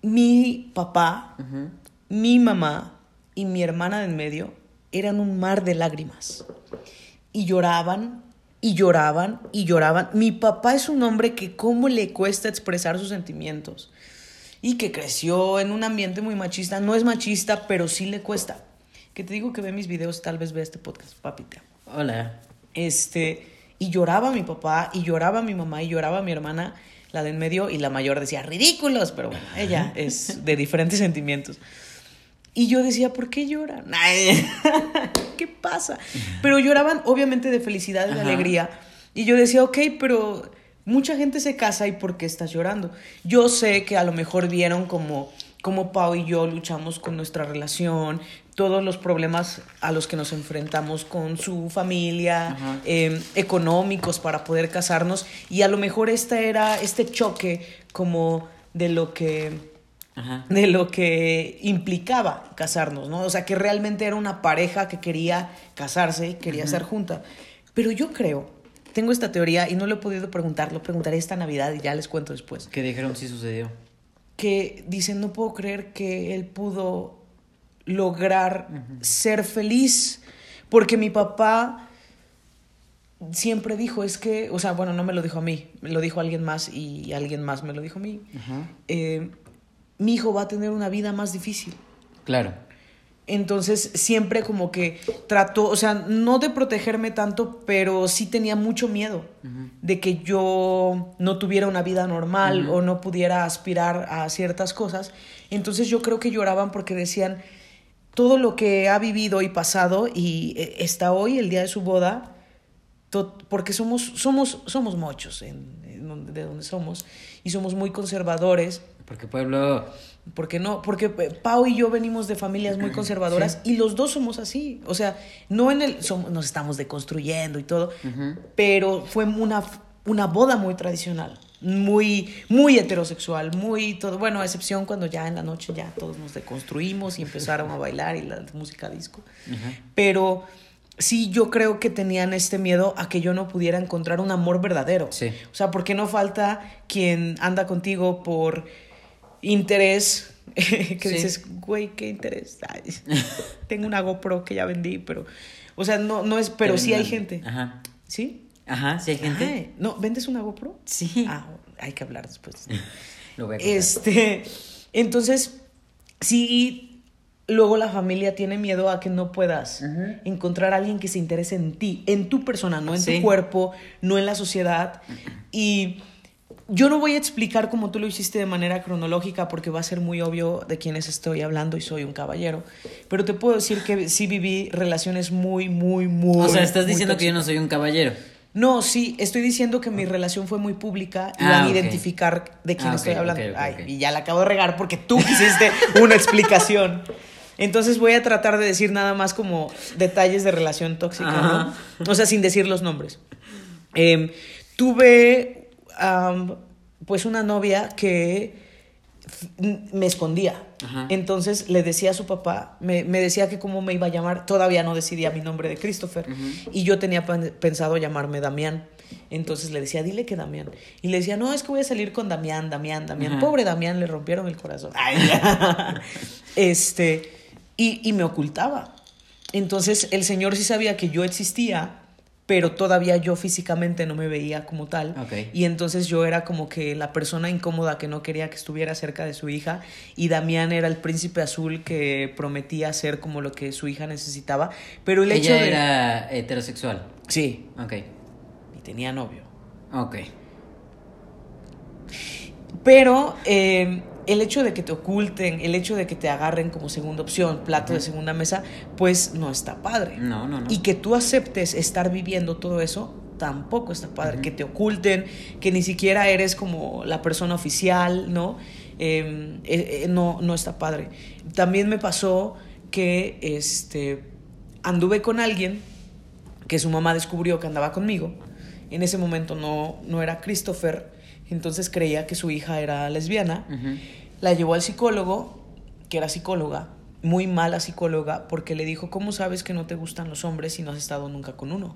mi papá, mi mamá y mi hermana de en medio eran un mar de lágrimas. Y lloraban y lloraban y lloraban. Mi papá es un hombre que cómo le cuesta expresar sus sentimientos y que creció en un ambiente muy machista. No es machista, pero sí le cuesta. Que te digo que ve mis videos, tal vez ve este podcast, papita. Hola. Este, y lloraba mi papá, y lloraba mi mamá, y lloraba mi hermana, la de en medio, y la mayor decía, ridículos, pero bueno, ella es de diferentes sentimientos. Y yo decía, ¿por qué lloran? Ay, ¿Qué pasa? Pero lloraban obviamente de felicidad y de Ajá. alegría. Y yo decía, ok, pero mucha gente se casa y ¿por qué estás llorando? Yo sé que a lo mejor vieron como, como Pau y yo luchamos con nuestra relación, todos los problemas a los que nos enfrentamos con su familia, eh, económicos para poder casarnos. Y a lo mejor este era este choque como de lo que Ajá. de lo que implicaba casarnos, ¿no? O sea, que realmente era una pareja que quería casarse y quería ser junta. Pero yo creo, tengo esta teoría y no lo he podido preguntar, lo preguntaré esta Navidad y ya les cuento después, ¿Qué dijeron si sucedió? que dicen, no puedo creer que él pudo lograr ser feliz, porque mi papá siempre dijo, es que, o sea, bueno, no me lo dijo a mí, me lo dijo alguien más y alguien más me lo dijo a mí, Ajá. eh, mi hijo va a tener una vida más difícil. Claro. Entonces siempre como que trató, o sea, no de protegerme tanto, pero sí tenía mucho miedo de que yo no tuviera una vida normal o no pudiera aspirar a ciertas cosas. Entonces yo creo que lloraban porque decían todo lo que ha vivido y pasado y eh, está hoy, el día de su boda, porque somos, somos, somos muchos en, en donde, de donde somos y somos muy conservadores. Porque pueblo. Porque no, porque eh, Pau y yo venimos de familias muy conservadoras y los dos somos así. O sea, no en el. Somos, nos estamos deconstruyendo y todo, pero fue una, una boda muy tradicional, muy, muy heterosexual, muy todo. Bueno, a excepción cuando ya en la noche ya todos nos deconstruimos y empezaron a bailar y la música disco. Pero sí, yo creo que tenían este miedo a que yo no pudiera encontrar un amor verdadero. Sí. O sea, porque no falta quien anda contigo por interés. que Sí. dices, güey, ¿qué interés? Ay, tengo una GoPro que ya vendí, pero. O sea, no, no es. Pero sí hay gente. Ajá. ¿Sí? Ajá, sí hay gente. No, ¿vendes una GoPro? Sí. Ah, hay que hablar después. Lo voy a. Este, entonces, sí, luego la familia tiene miedo a que no puedas encontrar a alguien que se interese en ti, en tu persona, no en Sí. tu cuerpo, no en la sociedad. Y yo no voy a explicar como tú lo hiciste de manera cronológica porque va a ser muy obvio de quiénes estoy hablando y soy un caballero. Pero te puedo decir que sí viví relaciones muy, muy, muy. O sea, estás diciendo que yo no soy un caballero. No, sí, estoy diciendo que mi relación fue muy pública y Ah, van a identificar de quién Ah, estoy ok, hablando. Ay, y ya la acabo de regar porque tú quisiste una explicación. Entonces voy a tratar de decir nada más como detalles de relación tóxica, Ajá. ¿no? O sea, sin decir los nombres. Em, tuve pues una novia que me escondía. Ajá. Entonces le decía a su papá, me, me decía que cómo me iba a llamar, todavía no decidía mi nombre de Christopher, y yo tenía pen- pensado llamarme Damián. Entonces le decía, dile que Damián. Y le decía, no, es que voy a salir con Damián, Damián, Damián. Ajá. Pobre Damián, le rompieron el corazón. Este, y, y me ocultaba. Entonces el señor sí sabía que yo existía, pero todavía yo físicamente no me veía como tal. Ok. Y entonces yo era como que la persona incómoda que no quería que estuviera cerca de su hija y Damián era el príncipe azul que prometía ser como lo que su hija necesitaba. Pero el hecho Ella de... era heterosexual. Sí, Ok. y tenía novio. Ok. Pero eh, el hecho de que te oculten, el hecho de que te agarren como segunda opción, plato de segunda mesa, pues no está padre. No, no, no. Y que tú aceptes estar viviendo todo eso, tampoco está padre. Que te oculten, que ni siquiera eres como la persona oficial, ¿no? Eh, eh, eh, no, no está padre. También me pasó que este, anduve con alguien que su mamá descubrió que andaba conmigo. En ese momento no, no era Christopher, entonces creía que su hija era lesbiana. La llevó al psicólogo, que era psicóloga, muy mala psicóloga, porque le dijo, ¿cómo sabes que no te gustan los hombres si no has estado nunca con uno?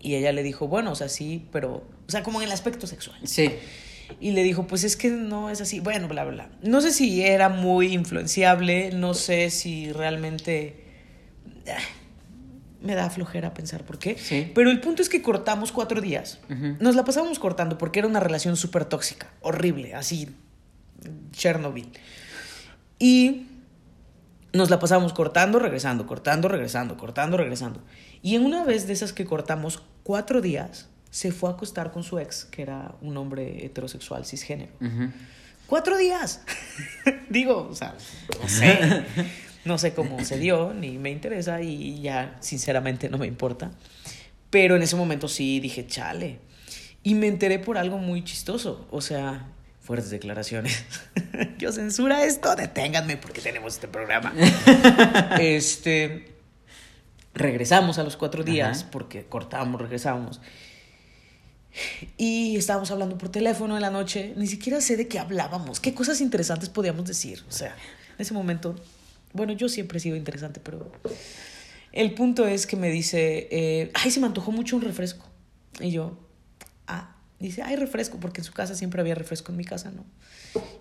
Y ella le dijo, bueno, o sea, sí, pero, o sea, como en el aspecto sexual. Sí. Y le dijo, pues es que no es así, bueno, bla, bla, bla. No sé si era muy influenciable, no sé si realmente... me da flojera pensar por qué. Sí. Pero el punto es que cortamos cuatro días. Nos la pasábamos cortando porque era una relación súper tóxica, horrible, así, Chernobyl. Y nos la pasábamos cortando, regresando, cortando, regresando, cortando, regresando. Y en una vez de esas que cortamos cuatro días, se fue a acostar con su ex, que era un hombre heterosexual cisgénero. ¡Cuatro días! Digo, o sea, no sé. No sé cómo se dio, ni me interesa y ya, sinceramente, no me importa. Pero en ese momento sí dije, chale. Y me enteré por algo muy chistoso. O sea, fuertes declaraciones. Yo censura esto, deténganme porque tenemos este programa. este. Regresamos a los cuatro días Ajá. porque cortamos, regresamos. Y estábamos hablando por teléfono en la noche. Ni siquiera sé de qué hablábamos, qué cosas interesantes podíamos decir. O sea, en ese momento, bueno, yo siempre he sido interesante, pero el punto es que me dice, eh, ay, se me antojó mucho un refresco. Y yo, ah, dice, ay, refresco, porque en su casa siempre había refresco, en mi casa no.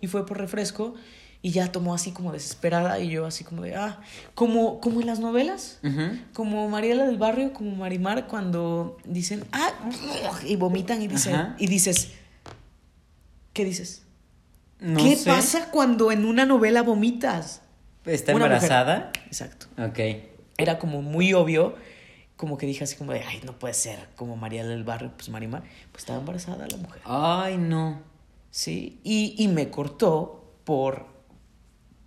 Y fue por refresco y ya tomó así como desesperada y yo así como de, ah, como, como en las novelas. Como Mariela del Barrio, como Marimar, cuando dicen, ah, y vomitan y dicen, y dices, ¿qué dices? No ¿Qué sé. pasa cuando en una novela vomitas? ¿Está Una mujer. embarazada? Exacto. Ok. Era como muy obvio, como que dije así como de, ay, no puede ser, como Mariela del Barrio, pues Marimar, pues estaba embarazada la mujer. Ay, no. Sí, y, y me cortó por,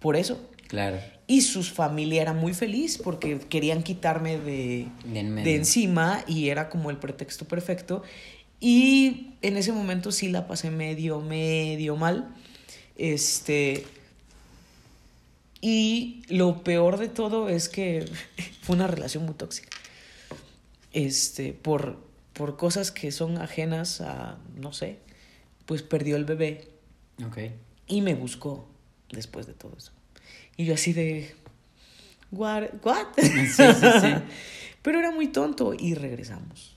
por eso. Claro. Y su familia era muy feliz porque querían quitarme de, De en medio. de encima y era como el pretexto perfecto. Y en ese momento sí la pasé medio, medio mal. Este. Y lo peor de todo es que fue una relación muy tóxica. Este, por, por cosas que son ajenas a, no sé, pues perdió el bebé Ok. y me buscó después de todo eso. Y yo así de... What? What? Sí, sí, sí. Pero era muy tonto y regresamos.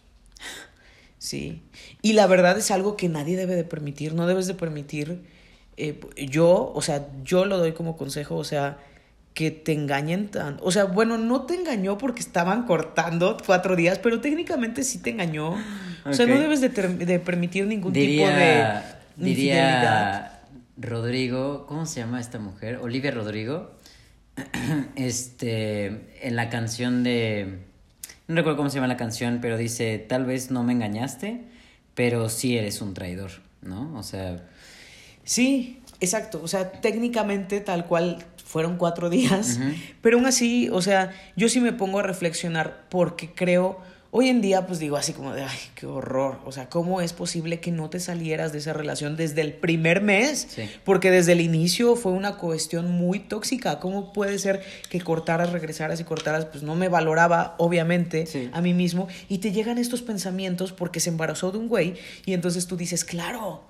Sí. Y la verdad es algo que nadie debe de permitir. No debes de permitir... eh, yo, o sea, yo lo doy como consejo, o sea, que te engañen tan... O sea, bueno, no te engañó porque estaban cortando cuatro días, pero técnicamente sí te engañó. O sea, no debes de, permitir ningún Diría, tipo de infidelidad. diría Rodrigo, ¿cómo se llama esta mujer? Olivia Rodrigo. Este, en la canción de, no recuerdo cómo se llama la canción, pero dice, tal vez no me engañaste, pero sí eres un traidor, ¿no? O sea, Sí, exacto. O sea, técnicamente tal cual fueron cuatro días, pero aún así, o sea, yo sí me pongo a reflexionar porque creo, hoy en día pues digo así como de, ay, qué horror. O sea, ¿cómo es posible que no te salieras de esa relación desde el primer mes? Sí. Porque desde el inicio fue una cuestión muy tóxica. ¿Cómo puede ser que cortaras, regresaras y cortaras? Pues no me valoraba, obviamente, Sí. a mí mismo. Y te llegan estos pensamientos porque se embarazó de un güey y entonces tú dices, claro,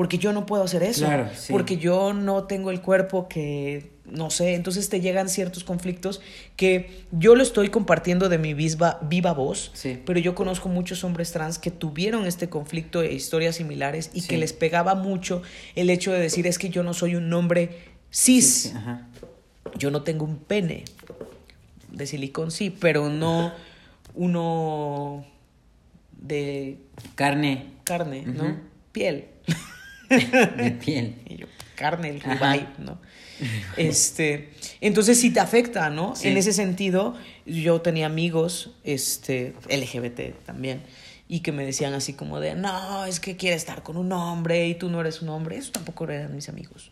porque yo no puedo hacer eso. Claro, sí. Porque yo no tengo el cuerpo que, no sé, entonces te llegan ciertos conflictos que yo lo estoy compartiendo de mi viva, viva voz, Sí. pero yo conozco muchos hombres trans que tuvieron este conflicto e historias similares y Sí. que les pegaba mucho el hecho de decir es que yo no soy un hombre cis, ajá. yo no tengo un pene de silicón, sí, pero no uno de carne carne, ¿no? Piel. de piel. Y yo, carne, el ribeye, ¿no? Este, entonces sí te afecta, ¿no? Sí. En ese sentido, yo tenía amigos, este, LGBT también, y que me decían así como de, no, es que quiere estar con un hombre y tú no eres un hombre. Eso tampoco eran mis amigos.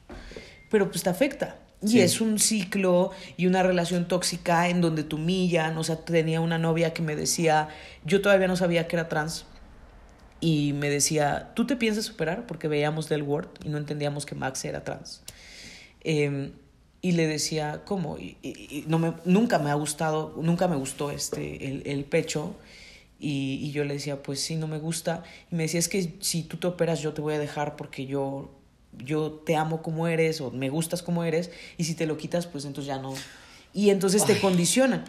Pero pues te afecta. Y Sí. es un ciclo y una relación tóxica en donde te humillan. O sea, tenía una novia que me decía, yo todavía no sabía que era trans. Y me decía, ¿tú te piensas superar? Porque veíamos Del World y no entendíamos que Max era trans. Eh, y le decía, ¿cómo? Y, y- y no me, nunca me ha gustado, nunca me gustó este, el, el pecho. Y, y yo le decía, pues sí, no me gusta. Y me decía, es que si tú te operas, yo te voy a dejar porque yo, yo te amo como eres o me gustas como eres. Y si te lo quitas, pues entonces ya no. Y entonces te Ay. condicionan.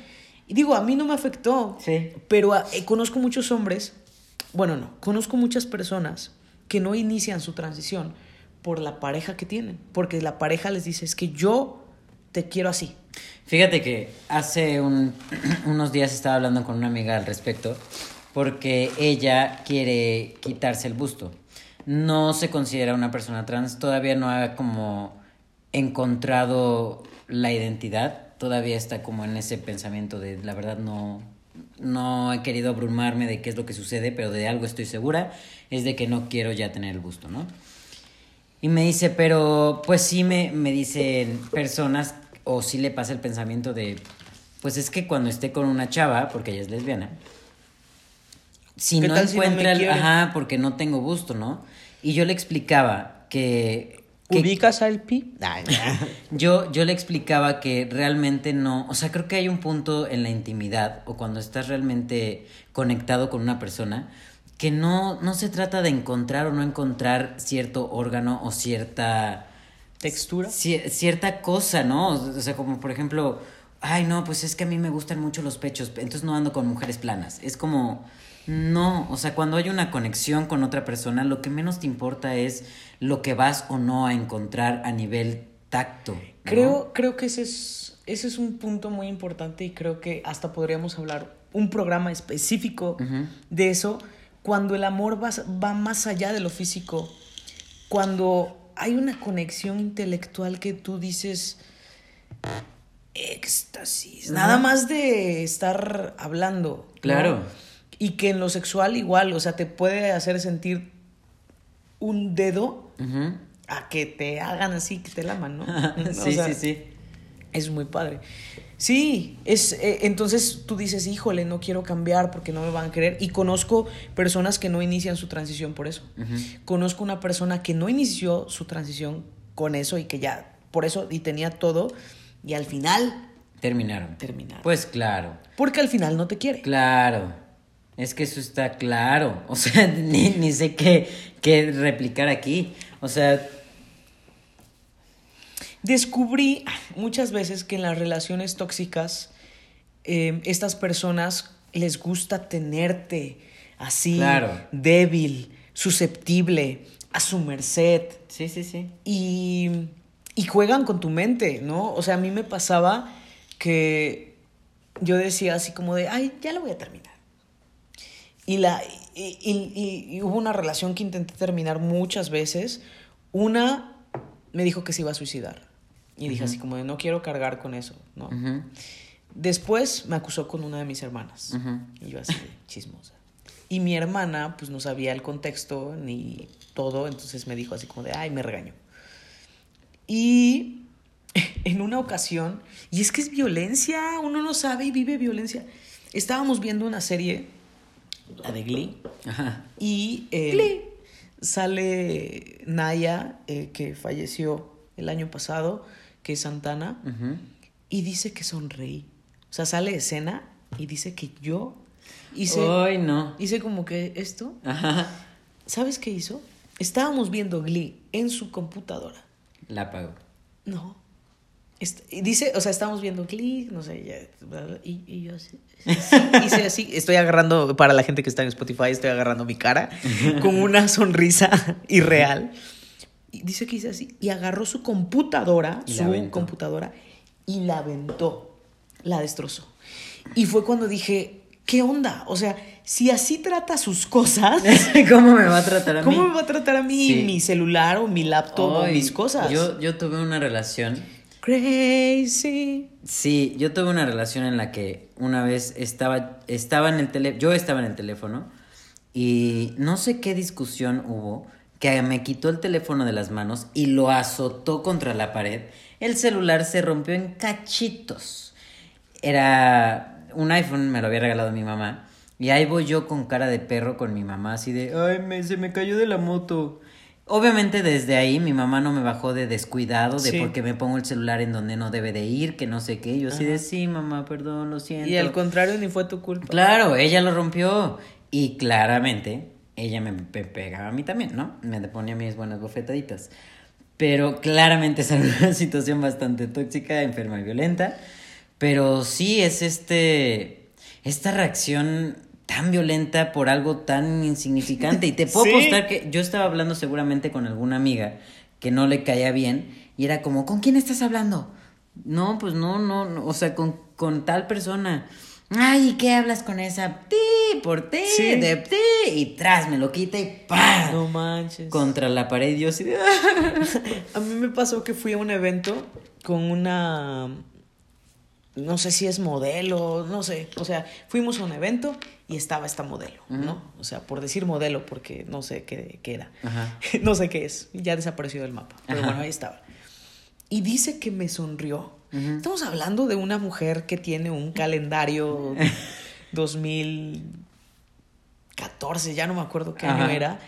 Y digo, a mí no me afectó. Sí. Pero ah, eh, conozco muchos hombres, bueno, no, conozco muchas personas que no inician su transición por la pareja que tienen, porque la pareja les dice, es que yo te quiero así. Fíjate que hace un- unos días estaba hablando con una amiga al respecto porque ella quiere quitarse el busto. No se considera una persona trans, todavía no ha como encontrado la identidad, todavía está como en ese pensamiento de la verdad no no he querido abrumarme de qué es lo que sucede, pero de algo estoy segura, es de que no quiero ya tener el busto, ¿no? Y me dice, pero pues sí me, me dicen personas, o sí le pasa el pensamiento de, pues es que cuando esté con una chava, porque ella es lesbiana, si ¿Qué no si encuentra, quiere? ajá, porque no tengo busto, ¿no? Y yo le explicaba que... que ¿Ubicas al pi? yo, yo le explicaba que realmente no, o sea, creo que hay un punto en la intimidad o cuando estás realmente conectado con una persona que no, no se trata de encontrar o no encontrar cierto órgano o cierta ¿Textura? cier- cierta cosa, ¿no? O sea, como por ejemplo, ay, no, pues es que a mí me gustan mucho los pechos, entonces no ando con mujeres planas. Es como, no, o sea, cuando hay una conexión con otra persona, lo que menos te importa es lo que vas o no a encontrar a nivel tacto. ¿no? Creo, creo que ese es, ese es un punto muy importante y creo que hasta podríamos hablar un programa específico de eso cuando el amor va, va más allá de lo físico, cuando hay una conexión intelectual que tú dices éxtasis, nada más de estar hablando. ¿no? Y que en lo sexual igual, o sea, te puede hacer sentir un dedo a que te hagan así, que te laman, ¿no? O sí, sea, sí, sí. Es muy padre. Sí, es, eh, entonces tú dices, híjole, no quiero cambiar porque no me van a querer. Y conozco personas que no inician su transición por eso. Ujú. Conozco una persona que no inició su transición con eso y que ya, por eso, y tenía todo, y al final, Terminaron. Terminaron. Pues claro, porque al final no te quiere. claro. Es que eso está claro. O sea, ni, ni sé qué, qué replicar aquí. O sea, Descubrí muchas veces que en las relaciones tóxicas, eh, estas personas les gusta tenerte así, Claro. débil, susceptible, a su merced. sí, sí, sí. y, y juegan con tu mente, ¿no? O sea, a mí me pasaba que yo decía así como de, ay, ya lo voy a terminar. Y, la, y, y- y- hubo una relación que intenté terminar muchas veces. Una me dijo que se iba a suicidar. Y dije así como de, no quiero cargar con eso, ¿no? Después me acusó con una de mis hermanas. Y yo así de chismosa. Y mi hermana, pues no sabía el contexto ni todo, entonces me dijo así como de, ay, me regañó. Y en una ocasión, y es que es violencia, uno no sabe y vive violencia. Estábamos viendo una serie, la de Glee, Ajá. y eh, sale Naya, eh, que falleció el año pasado, que es Santana, y dice que sonreí. O sea, sale escena y dice que yo hice, Ay, no. hice como que esto. Ajá. ¿Sabes qué hizo? Estábamos viendo Glee en su computadora. La apago. No. Y dice, o sea, estábamos viendo Glee, no sé, ya, y, y yo así, sí, hice así, estoy agarrando, para la gente que está en Spotify, estoy agarrando mi cara con una sonrisa irreal. Y dice que hice así, y agarró su computadora, Y su aventó. computadora, y la aventó, la destrozó. Y fue cuando dije, ¿qué onda? O sea, si así trata sus cosas, ¿Cómo me va a tratar a mí? ¿cómo me va a tratar a mí Sí. mi celular o mi laptop o mis cosas? Yo, yo tuve una relación. Crazy. Sí, yo tuve una relación en la que una vez estaba, en el teléfono, yo estaba en el teléfono y no sé qué discusión hubo que me quitó el teléfono de las manos y lo azotó contra la pared. El celular se rompió en cachitos. Era un iPhone, me lo había regalado mi mamá. Y ahí voy yo con cara de perro con mi mamá, así de, ay, me, se me cayó de la moto. Obviamente desde ahí mi mamá no me bajó de descuidado, de Sí. porque me pongo el celular en donde no debe de ir, que no sé qué. Yo así de, sí, mamá, perdón, lo siento. Y al contrario, ni fue tu culpa. Claro, ella lo rompió. Y claramente, ella me, pe- pegaba a mí también, ¿no? Me ponía mis buenas bofetaditas. Pero claramente es una situación bastante tóxica, enferma y violenta. Pero sí es este. Esta reacción tan violenta por algo tan insignificante. Y te puedo Sí. apostar que yo estaba hablando seguramente con alguna amiga que no le caía bien. Y era como, ¿con quién estás hablando? No, pues no, no, no, o sea, con, con tal persona. Ay, ¿y qué hablas con esa? Ti, por ti, Sí. de ti. Y tras me lo quita y ¡pam! No manches. Contra la pared yo. A mí me pasó que fui a un evento con una. No sé si es modelo, no sé. O sea, fuimos a un evento y estaba esta modelo, ¿no? O sea, por decir modelo, porque no sé qué, qué era. Ajá. no sé qué es. Ya desapareció del mapa. Pero Ajá. bueno, ahí estaba. Y dice que me sonrió. Estamos hablando de una mujer que tiene un calendario 2014, ya no me acuerdo qué año era.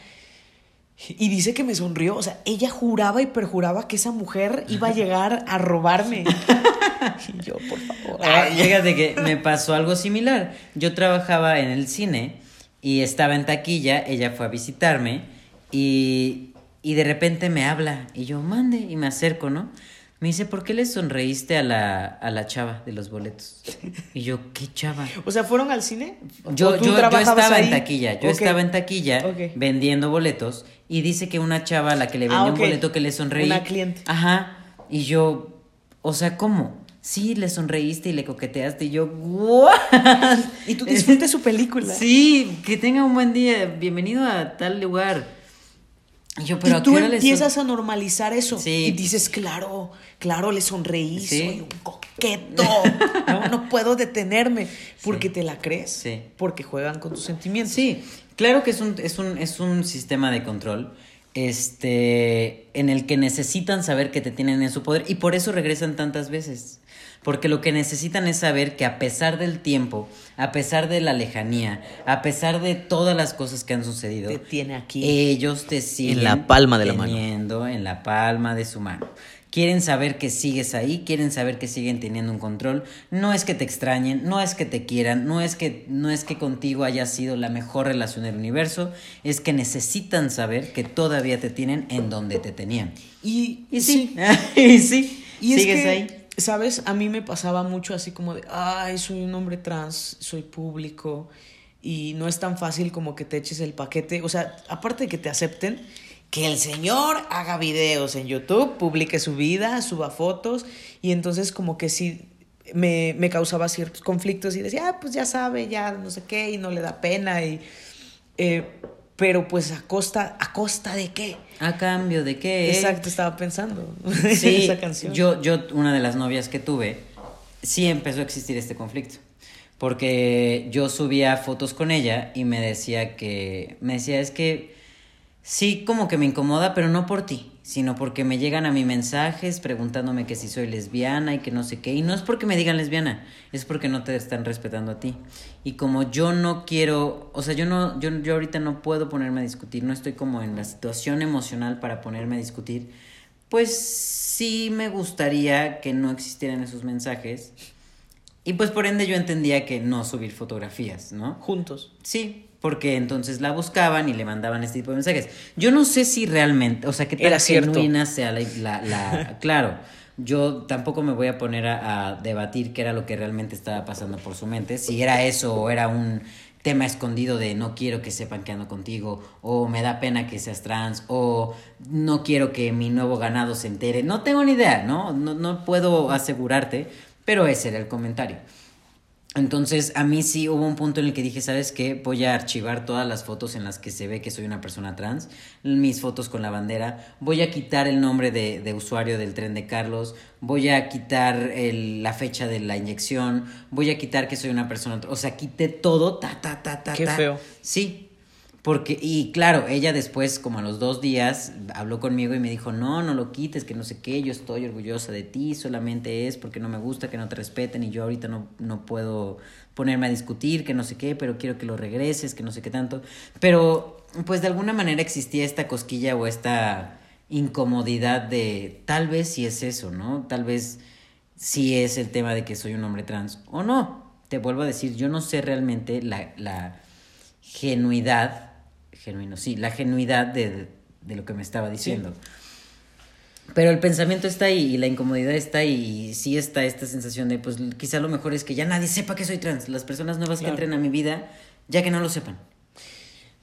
Y dice que me sonrió, o sea, ella juraba y perjuraba que esa mujer iba a llegar a robarme. y yo, por favor. Ah, ay, fíjate que me pasó algo similar. Yo trabajaba en el cine y estaba en taquilla, ella fue a visitarme y, y de repente me habla y yo mande y me acerco, ¿no? Me dice, ¿por qué le sonreíste a la, a la chava de los boletos? Y yo, ¿qué chava? O sea, ¿fueron al cine? Yo, ¿O tú yo, yo estaba en taquilla, yo estaba en taquilla vendiendo boletos y dice que una chava a la que le Ah, vendió ok. un boleto que le sonreí. Una cliente. Ajá. Y yo, o sea, ¿cómo? Sí, le sonreíste y le coqueteaste y yo, ¿what? Y tú disfrutes su película. Sí, que tenga un buen día, bienvenido a tal lugar. Y yo, pero y ¿a tú empiezas a normalizar eso. Sí. Y dices, claro, claro, le sonreí, Sí. soy un coqueto. no, no puedo detenerme. Porque te la crees. Sí. Porque juegan con tus sentimientos. Sí, claro que es un, es un, es un sistema de control este, en el que necesitan saber que te tienen en su poder y por eso regresan tantas veces. Porque lo que necesitan es saber que a pesar del tiempo, a pesar de la lejanía, a pesar de todas las cosas que han sucedido, Te tiene aquí. ellos te siguen la palma de la mano. en la palma de su mano. Quieren saber que sigues ahí, quieren saber que siguen teniendo un control. No es que te extrañen, no es que te quieran, no es que, no es que contigo haya sido la mejor relación del universo, es que necesitan saber que todavía te tienen en donde te tenían. Y, Y sí, y sí, Y es sigues que, ahí. ¿Sabes? A mí me pasaba mucho así como de, ay, soy un hombre trans, soy público y no es tan fácil como que te eches el paquete. O sea, aparte de que te acepten, que el señor haga videos en YouTube, publique su vida, suba fotos y entonces como que sí me, me causaba ciertos conflictos y decía, ah, pues ya sabe, ya no sé qué y no le da pena y... eh, pero pues a costa, ¿a costa de qué? ¿A cambio de qué? Exacto, estaba pensando Sí, esa canción. Yo, yo, una de las novias que tuve, sí empezó a existir este conflicto. Porque yo subía fotos con ella y me decía que, me decía, es que sí, como que me incomoda, pero no por ti, sino porque me llegan a mí mensajes preguntándome que si soy lesbiana y que no sé qué. Y no es porque me digan lesbiana, es porque no te están respetando a ti. Y como yo no quiero, o sea, yo no, yo, yo ahorita no puedo ponerme a discutir, no estoy como en la situación emocional para ponerme a discutir, pues sí me gustaría que no existieran esos mensajes. Y pues por ende yo entendía que no subir fotografías, ¿no? Juntos. Sí, porque entonces la buscaban y le mandaban este tipo de mensajes. Yo no sé si realmente, o sea, qué tan Era genuina sea la, la, la- claro, yo tampoco me voy a poner a, a debatir qué era lo que realmente estaba pasando por su mente, si era eso o era un tema escondido de no quiero que sepan que ando contigo, o me da pena que seas trans, o no quiero que mi nuevo ganado se entere. No tengo ni idea, ¿no? No, no puedo asegurarte, pero ese era el comentario. Entonces, a mí sí hubo un punto en el que dije, ¿sabes qué? Voy a archivar todas las fotos en las que se ve que soy una persona trans, mis fotos con la bandera, voy a quitar el nombre de, de usuario del tren de Carlos, voy a quitar el- la fecha de la inyección, voy a quitar que soy una persona, o sea, quité todo, ta, ta, ta, ta, Qué ta. feo. Sí, porque, y claro, ella después, como a los dos días, habló conmigo y me dijo, no, no lo quites, que no sé qué, yo estoy orgullosa de ti, solamente es porque no me gusta que no te respeten y yo ahorita no, no puedo ponerme a discutir, que no sé qué, pero quiero que lo regreses, que no sé qué tanto. Pero, pues de alguna manera existía esta cosquilla o esta incomodidad de tal vez si es eso, ¿no? Tal vez si es el tema de que soy un hombre trans o no. Te vuelvo a decir, yo no sé realmente la, la genuidad, genuino, sí, la genuidad de, de lo que me estaba diciendo. Pero el pensamiento está ahí y la incomodidad está ahí y sí está esta sensación de, pues quizá lo mejor es que ya nadie sepa que soy trans, las personas nuevas Claro. que entren a mi vida, ya que no lo sepan.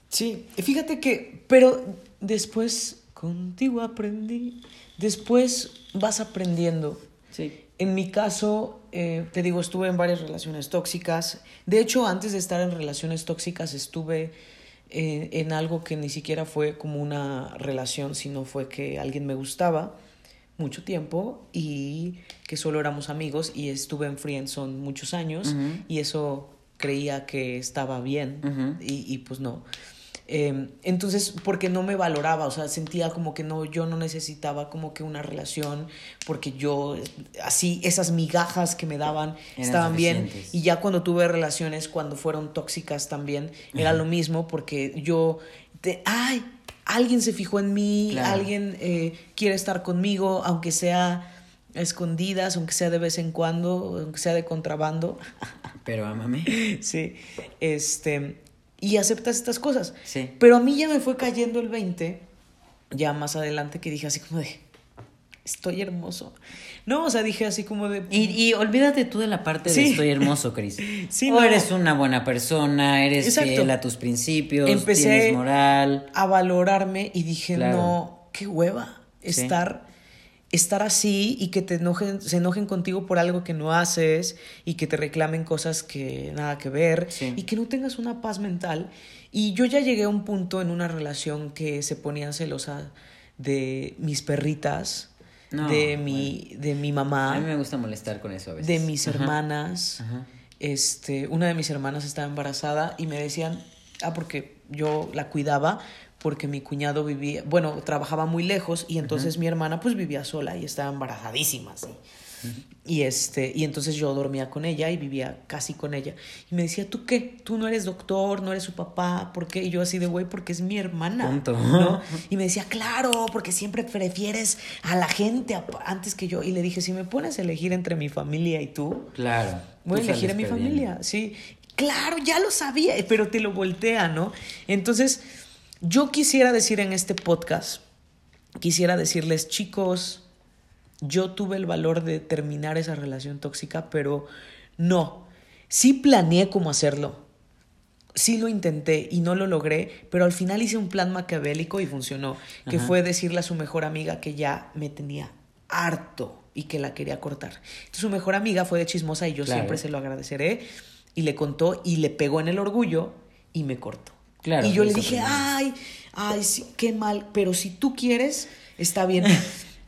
Sí, fíjate que, pero después contigo aprendí, después vas aprendiendo Sí. En mi caso, eh, te digo, estuve en varias relaciones tóxicas. De hecho, antes de estar en relaciones tóxicas, estuve eh, en algo que ni siquiera fue como una relación, sino fue que alguien me gustaba mucho tiempo y que solo éramos amigos y estuve en Friendzone muchos años y eso creía que estaba bien y, y pues no. Em, entonces, porque no me valoraba, o sea, sentía como que no, yo no necesitaba como que una relación, porque yo, así, esas migajas que me daban estaban bien. Y ya cuando tuve relaciones, cuando fueron tóxicas también, era lo mismo, porque yo, te, ay, alguien se fijó en mí, alguien eh, quiere estar conmigo, aunque sea escondidas, aunque sea de vez en cuando, aunque sea de contrabando. Pero ámame. Sí, este, y aceptas estas cosas. Sí. Pero a mí ya me fue cayendo el 20, ya más adelante que dije así como de, estoy hermoso. No, o sea, dije así como de... Y, y olvídate tú de la parte de estoy hermoso, Cris. Sí, o no. eres una buena persona, eres Exacto. fiel a tus principios, Empecé tienes moral. a valorarme y dije, Claro. no, qué hueva estar, estar así y que te enojen, se enojen contigo por algo que no haces y que te reclamen cosas que nada que ver Sí. y que no tengas una paz mental. Y yo ya llegué a un punto en una relación que se ponían celosa de mis perritas, No, de, mi, de mi mamá, A mí me gusta molestar con eso a veces. de mis Ajá. hermanas. Ajá. Este, una de mis hermanas estaba embarazada y me decían, ah, porque yo la cuidaba, porque mi cuñado vivía, bueno, trabajaba muy lejos y entonces mi hermana pues vivía sola y estaba embarazadísima, sí. Y este, y entonces yo dormía con ella y vivía casi con ella. Y me decía, ¿tú qué? Tú no eres doctor, no eres su papá, ¿por qué? Y yo así de güey, porque es mi hermana. ¿no? Y me decía, claro, porque siempre prefieres a la gente a- antes que yo. Y le dije, si me pones a elegir entre mi familia y tú, Claro. Voy a elegir a mi perdiendo. familia, sí. Claro, ya lo sabía, pero te lo voltea, ¿no? Entonces, yo quisiera decir en este podcast, quisiera decirles, chicos, yo tuve el valor de terminar esa relación tóxica, pero no. Sí planeé cómo hacerlo. Sí lo intenté y no lo logré, pero al final hice un plan maquiavélico y funcionó, que Ajá. fue decirle a su mejor amiga que ya me tenía harto y que la quería cortar. Entonces su mejor amiga fue de chismosa y yo Claro. siempre se lo agradeceré y le contó y le pegó en el orgullo y me cortó. Claro, y yo le dije, primero. ay, ay, sí, qué mal, pero si tú quieres, está bien.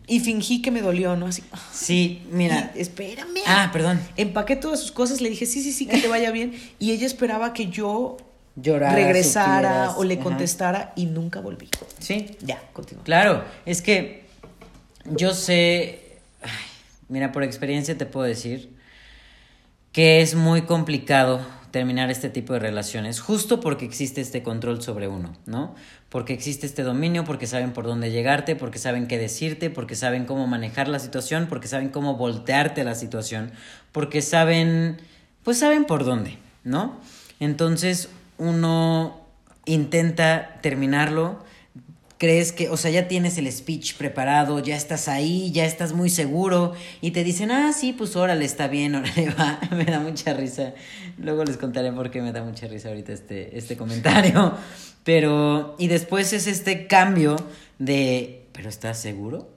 y fingí que me dolió, ¿no? Así, "Ah, Sí, mira. y- espérame. Ah, perdón. Empaqué todas sus cosas, le dije, sí, sí, sí, que te vaya bien. Y ella esperaba que yo Lloraras, regresara supieras, o le ajá. contestara y nunca volví. Sí. Ya, continúa. Claro, es que yo sé, ay, mira, por experiencia te puedo decir que es muy complicado terminar este tipo de relaciones, justo porque existe este control sobre uno, ¿no? Porque existe este dominio, porque saben por dónde llegarte, porque saben qué decirte, porque saben cómo manejar la situación, porque saben cómo voltearte la situación, porque saben, pues saben por dónde, ¿no? Entonces uno intenta terminarlo, crees que, o sea, ya tienes el speech preparado, ya estás ahí, ya estás muy seguro y te dicen, ah, sí, pues órale, está bien, órale, va, me da mucha risa. Luego les contaré por qué me da mucha risa ahorita este, este comentario. Pero, y después es este cambio de, ¿pero estás seguro?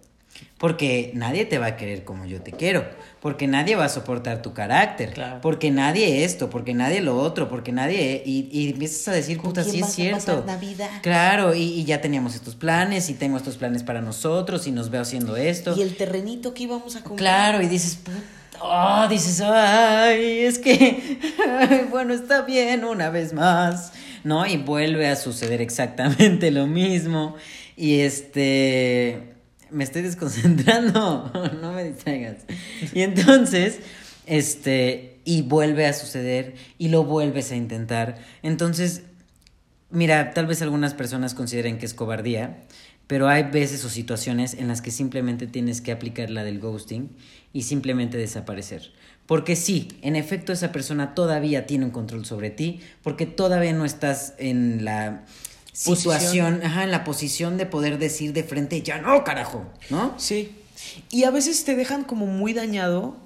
Porque nadie te va a querer como yo te quiero, porque nadie va a soportar tu carácter, Claro. porque nadie esto, porque nadie lo otro, porque nadie... Y, y empiezas a decir, ¿Con puta, sí es cierto. pasar Navidad? Claro, y, y ya teníamos estos planes, y tengo estos planes para nosotros, y nos veo haciendo esto. Y el terrenito que íbamos a comprar. Claro, y dices, "Puta", oh, dices, ay, es que, ay, bueno, está bien una vez más, ¿no? Y vuelve a suceder exactamente lo mismo. Y este, me estoy desconcentrando, no me distraigas. Y entonces, este, y vuelve a suceder, y lo vuelves a intentar. Entonces, Mira, tal vez algunas personas consideren que es cobardía, pero hay veces o situaciones en las que simplemente tienes que aplicar la del ghosting y simplemente desaparecer. Porque sí, en efecto esa persona todavía tiene un control sobre ti, porque todavía no estás en la. Situación, ajá, en la posición de poder decir de frente, ya no, carajo, ¿no? Sí. Y a veces te dejan como muy dañado,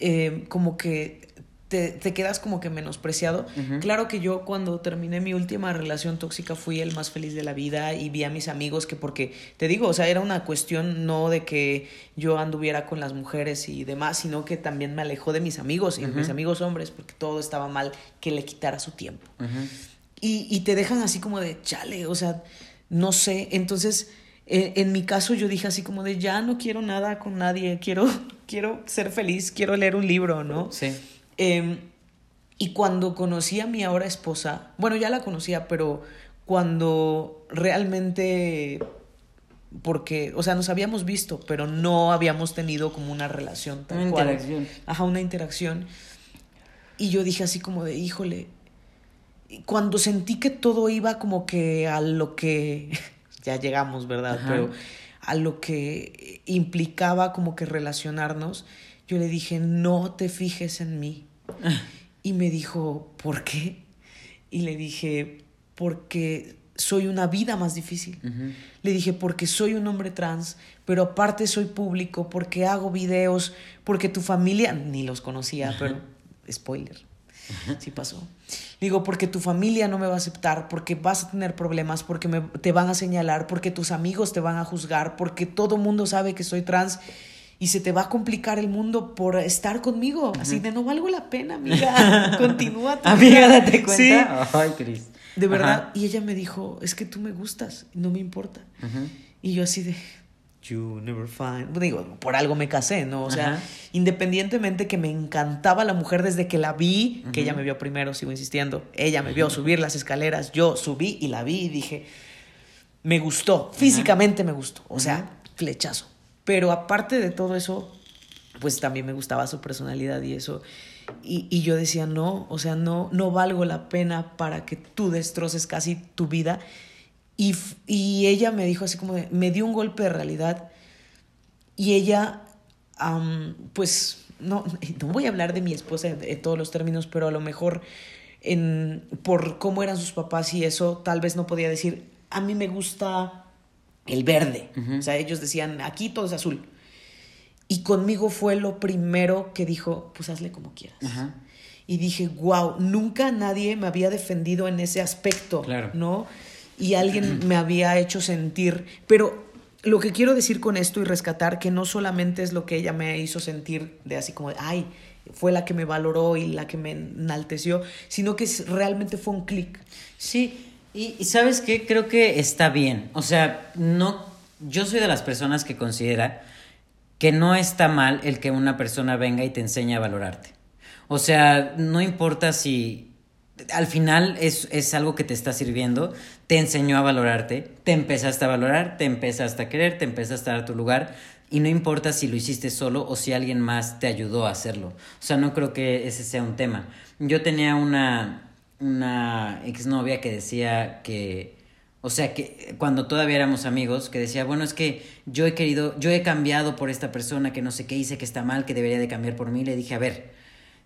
eh, como que te, te quedas como que menospreciado. Claro que yo cuando terminé mi última relación tóxica fui el más feliz de la vida y vi a mis amigos que porque, te digo, o sea, era una cuestión no de que yo anduviera con las mujeres y demás, sino que también me alejó de mis amigos y mis amigos hombres porque todo estaba mal que le quitara su tiempo. Y, y te dejan así como de, chale, o sea, no sé, entonces en, mi caso yo dije así como de ya no quiero nada con nadie, quiero, quiero ser feliz, quiero leer un libro, ¿no? Sí. Em, y cuando conocí a mi ahora esposa, bueno, ya la conocía, pero cuando realmente, porque, o sea, nos habíamos visto, pero no habíamos tenido como una relación tal una interacción. Ajá, una interacción. Y yo dije así como de, híjole, cuando sentí que todo iba como que a lo que ya llegamos, ¿verdad? Pero a lo que implicaba como que relacionarnos, yo le dije, no te fijes en mí. y me dijo, ¿por qué? Y le dije, porque soy una vida más difícil. Le dije, porque soy un hombre trans, pero aparte soy público, porque hago videos, porque tu familia, ni los conocía, pero spoiler, sí pasó. Digo, porque tu familia no me va a aceptar, porque vas a tener problemas, porque me, te van a señalar, porque tus amigos te van a juzgar, porque todo mundo sabe que soy trans y se te va a complicar el mundo por estar conmigo. Así de no valgo la pena, amiga. Continúa. amiga, date cuenta. Ay, Cris. De verdad. Y ella me dijo, es que tú me gustas, no me importa. Y yo así de, You never find. Digo, por algo me casé, ¿no? O sea, independientemente que me encantaba la mujer desde que la vi, que ella me vio primero, sigo insistiendo. Ella me vio subir las escaleras, yo subí y la vi y dije, me gustó, físicamente me gustó, o sea, flechazo. Pero aparte de todo eso, pues también me gustaba su personalidad y eso. Y, y yo decía, no, o sea, no, no valgo la pena para que tú destroces casi tu vida y, y, ella me dijo así como de, me dio un golpe de realidad y ella, pues, no, no voy a hablar de mi esposa en, todos los términos, pero a lo mejor en, por cómo eran sus papás y eso, tal vez no podía decir, a mí me gusta el verde. O sea, ellos decían, aquí todo es azul. Y conmigo fue lo primero que dijo, pues hazle como quieras. Y dije, wow, nunca nadie me había defendido en ese aspecto, claro. ¿no? Y alguien me había hecho sentir, pero lo que quiero decir con esto y rescatar que no solamente es lo que ella me hizo sentir de así como, ay, fue la que me valoró y la que me enalteció, sino que realmente fue un clic. Sí, y, y, sabes qué, creo que está bien. O sea, no, yo soy de las personas que considera que no está mal el que una persona venga y te enseñe a valorarte. O sea, no importa si al final es, es, algo que te está sirviendo, te enseñó a valorarte, te empezaste a valorar, te empezaste a querer, te empezaste a dar tu lugar y no importa si lo hiciste solo o si alguien más te ayudó a hacerlo. O sea, no creo que ese sea un tema. Yo tenía una, una exnovia que decía que, o sea, que cuando todavía éramos amigos, que decía, bueno, es que yo he querido, yo he cambiado por esta persona, que no sé qué hice, que está mal, que debería de cambiar por mí. Le dije, a ver,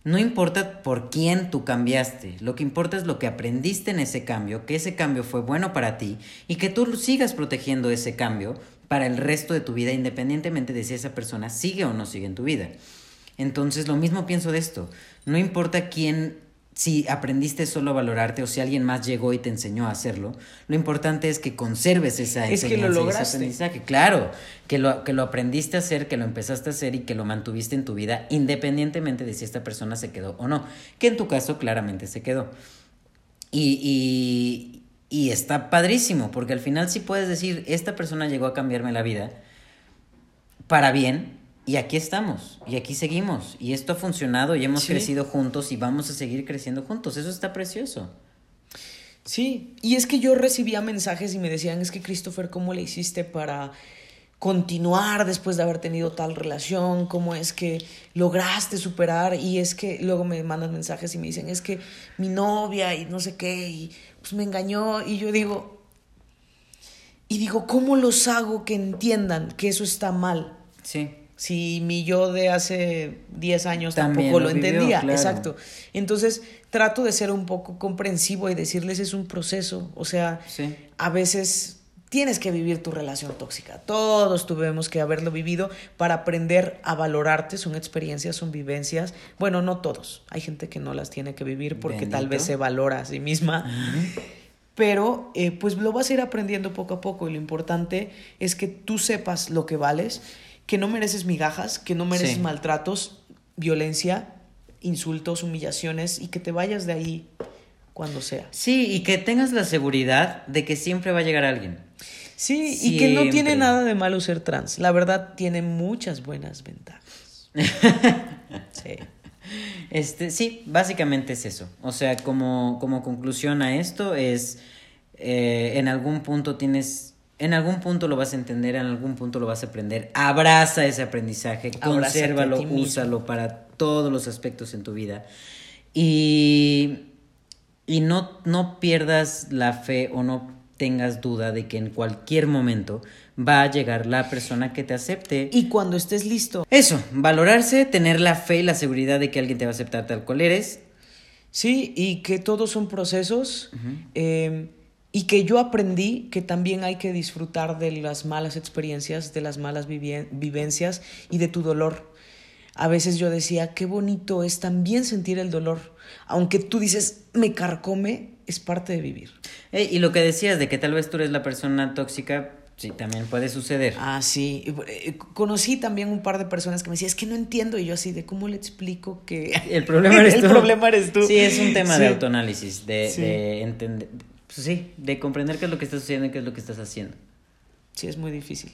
no importa por quién tú cambiaste, lo que importa es lo que aprendiste en ese cambio, que ese cambio fue bueno para ti y que tú sigas protegiendo ese cambio para el resto de tu vida, independientemente de si esa persona sigue o no sigue en tu vida. Entonces, lo mismo pienso de esto. No importa quién si aprendiste solo a valorarte o si alguien más llegó y te enseñó a hacerlo, lo importante es que conserves esa es que lo lograste. Claro, que lo, que lo aprendiste a hacer, que lo empezaste a hacer y que lo mantuviste en tu vida, independientemente de si esta persona se quedó o no. Que en tu caso claramente se quedó. Y, y, y está padrísimo, porque al final sí puedes decir, esta persona llegó a cambiarme la vida para bien, y aquí estamos, y aquí seguimos, y esto ha funcionado, y hemos crecido juntos, y vamos a seguir creciendo juntos. Eso está precioso. Sí, y es que yo recibía mensajes y me decían, es que Christopher, ¿cómo le hiciste para continuar después de haber tenido tal relación? ¿Cómo es que lograste superar? Y es que luego me mandan mensajes y me dicen, es que mi novia y no sé qué, y pues me engañó, y yo digo, y digo, ¿cómo los hago que entiendan que eso está mal? Sí si mi yo de hace 10 años tampoco lo, entendía. Exacto. Entonces trato de ser un poco comprensivo y decirles es un proceso. O sea, a veces tienes que vivir tu relación tóxica. Todos tuvimos que haberlo vivido para aprender a valorarte. Son experiencias, son vivencias. Bueno, no todos. Hay gente que no las tiene que vivir porque tal vez se valora a sí misma. Pero eh, pues lo vas a ir aprendiendo poco a poco y lo importante es que tú sepas lo que vales, que no mereces migajas, que no mereces Sí. maltratos, violencia, insultos, humillaciones y que te vayas de ahí cuando sea. Sí, y que tengas la seguridad de que siempre va a llegar alguien. Sí, y que no tiene nada de malo ser trans. La verdad tiene muchas buenas ventajas. Sí. Este, sí, básicamente es eso. O sea, como, como conclusión a esto es, eh, en algún punto tienes, en algún punto lo vas a entender, en algún punto lo vas a aprender. Abraza ese aprendizaje, Abrázate consérvalo, úsalo para todos los aspectos en tu vida. Y, y no, no pierdas la fe o no tengas duda de que en cualquier momento va a llegar la persona que te acepte Y cuando estés listo. eso, valorarse, tener la fe y la seguridad de que alguien te va a aceptar tal cual eres. Sí, y que todos son procesos. eh, y que yo aprendí que también hay que disfrutar de las malas experiencias, de las malas vivencias y de tu dolor. A veces yo decía, qué bonito es también sentir el dolor. Aunque tú dices, me carcome, es parte de vivir. Eh, y lo que decías de que tal vez tú eres la persona tóxica, sí, también puede suceder. Ah, sí. Eh, Conocí también un par de personas que me decían, es que no entiendo. Y yo así, de cómo le explico que... El problema eres tú. El problema eres tú. Sí, es un tema de Sí. autoanálisis, de, Sí. de entender, pues sí, de comprender qué es lo que está sucediendo y qué es lo que estás haciendo. Sí, es muy difícil.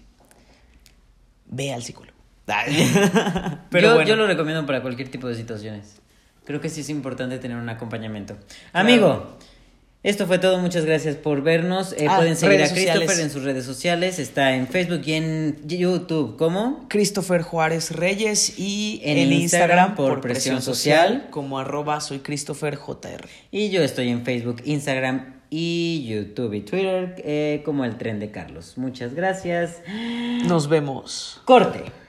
Ve al psicólogo. Pero yo, bueno. yo lo recomiendo para cualquier tipo de situaciones. Creo que sí es importante tener un acompañamiento. Amigo, esto fue todo. Muchas gracias por vernos. Eh, Ah, pueden seguir a Christopher sociales. en sus redes sociales. Está en Facebook y en YouTube. ¿Cómo? Christopher Juárez Reyes y En en, Instagram Instagram, por por, Presión presión, Social. social, como arroba soy Christopher JR. Y yo estoy en Facebook, Instagram y YouTube y Twitter eh, como el tren de Carlos. Muchas gracias. Nos vemos. Corte.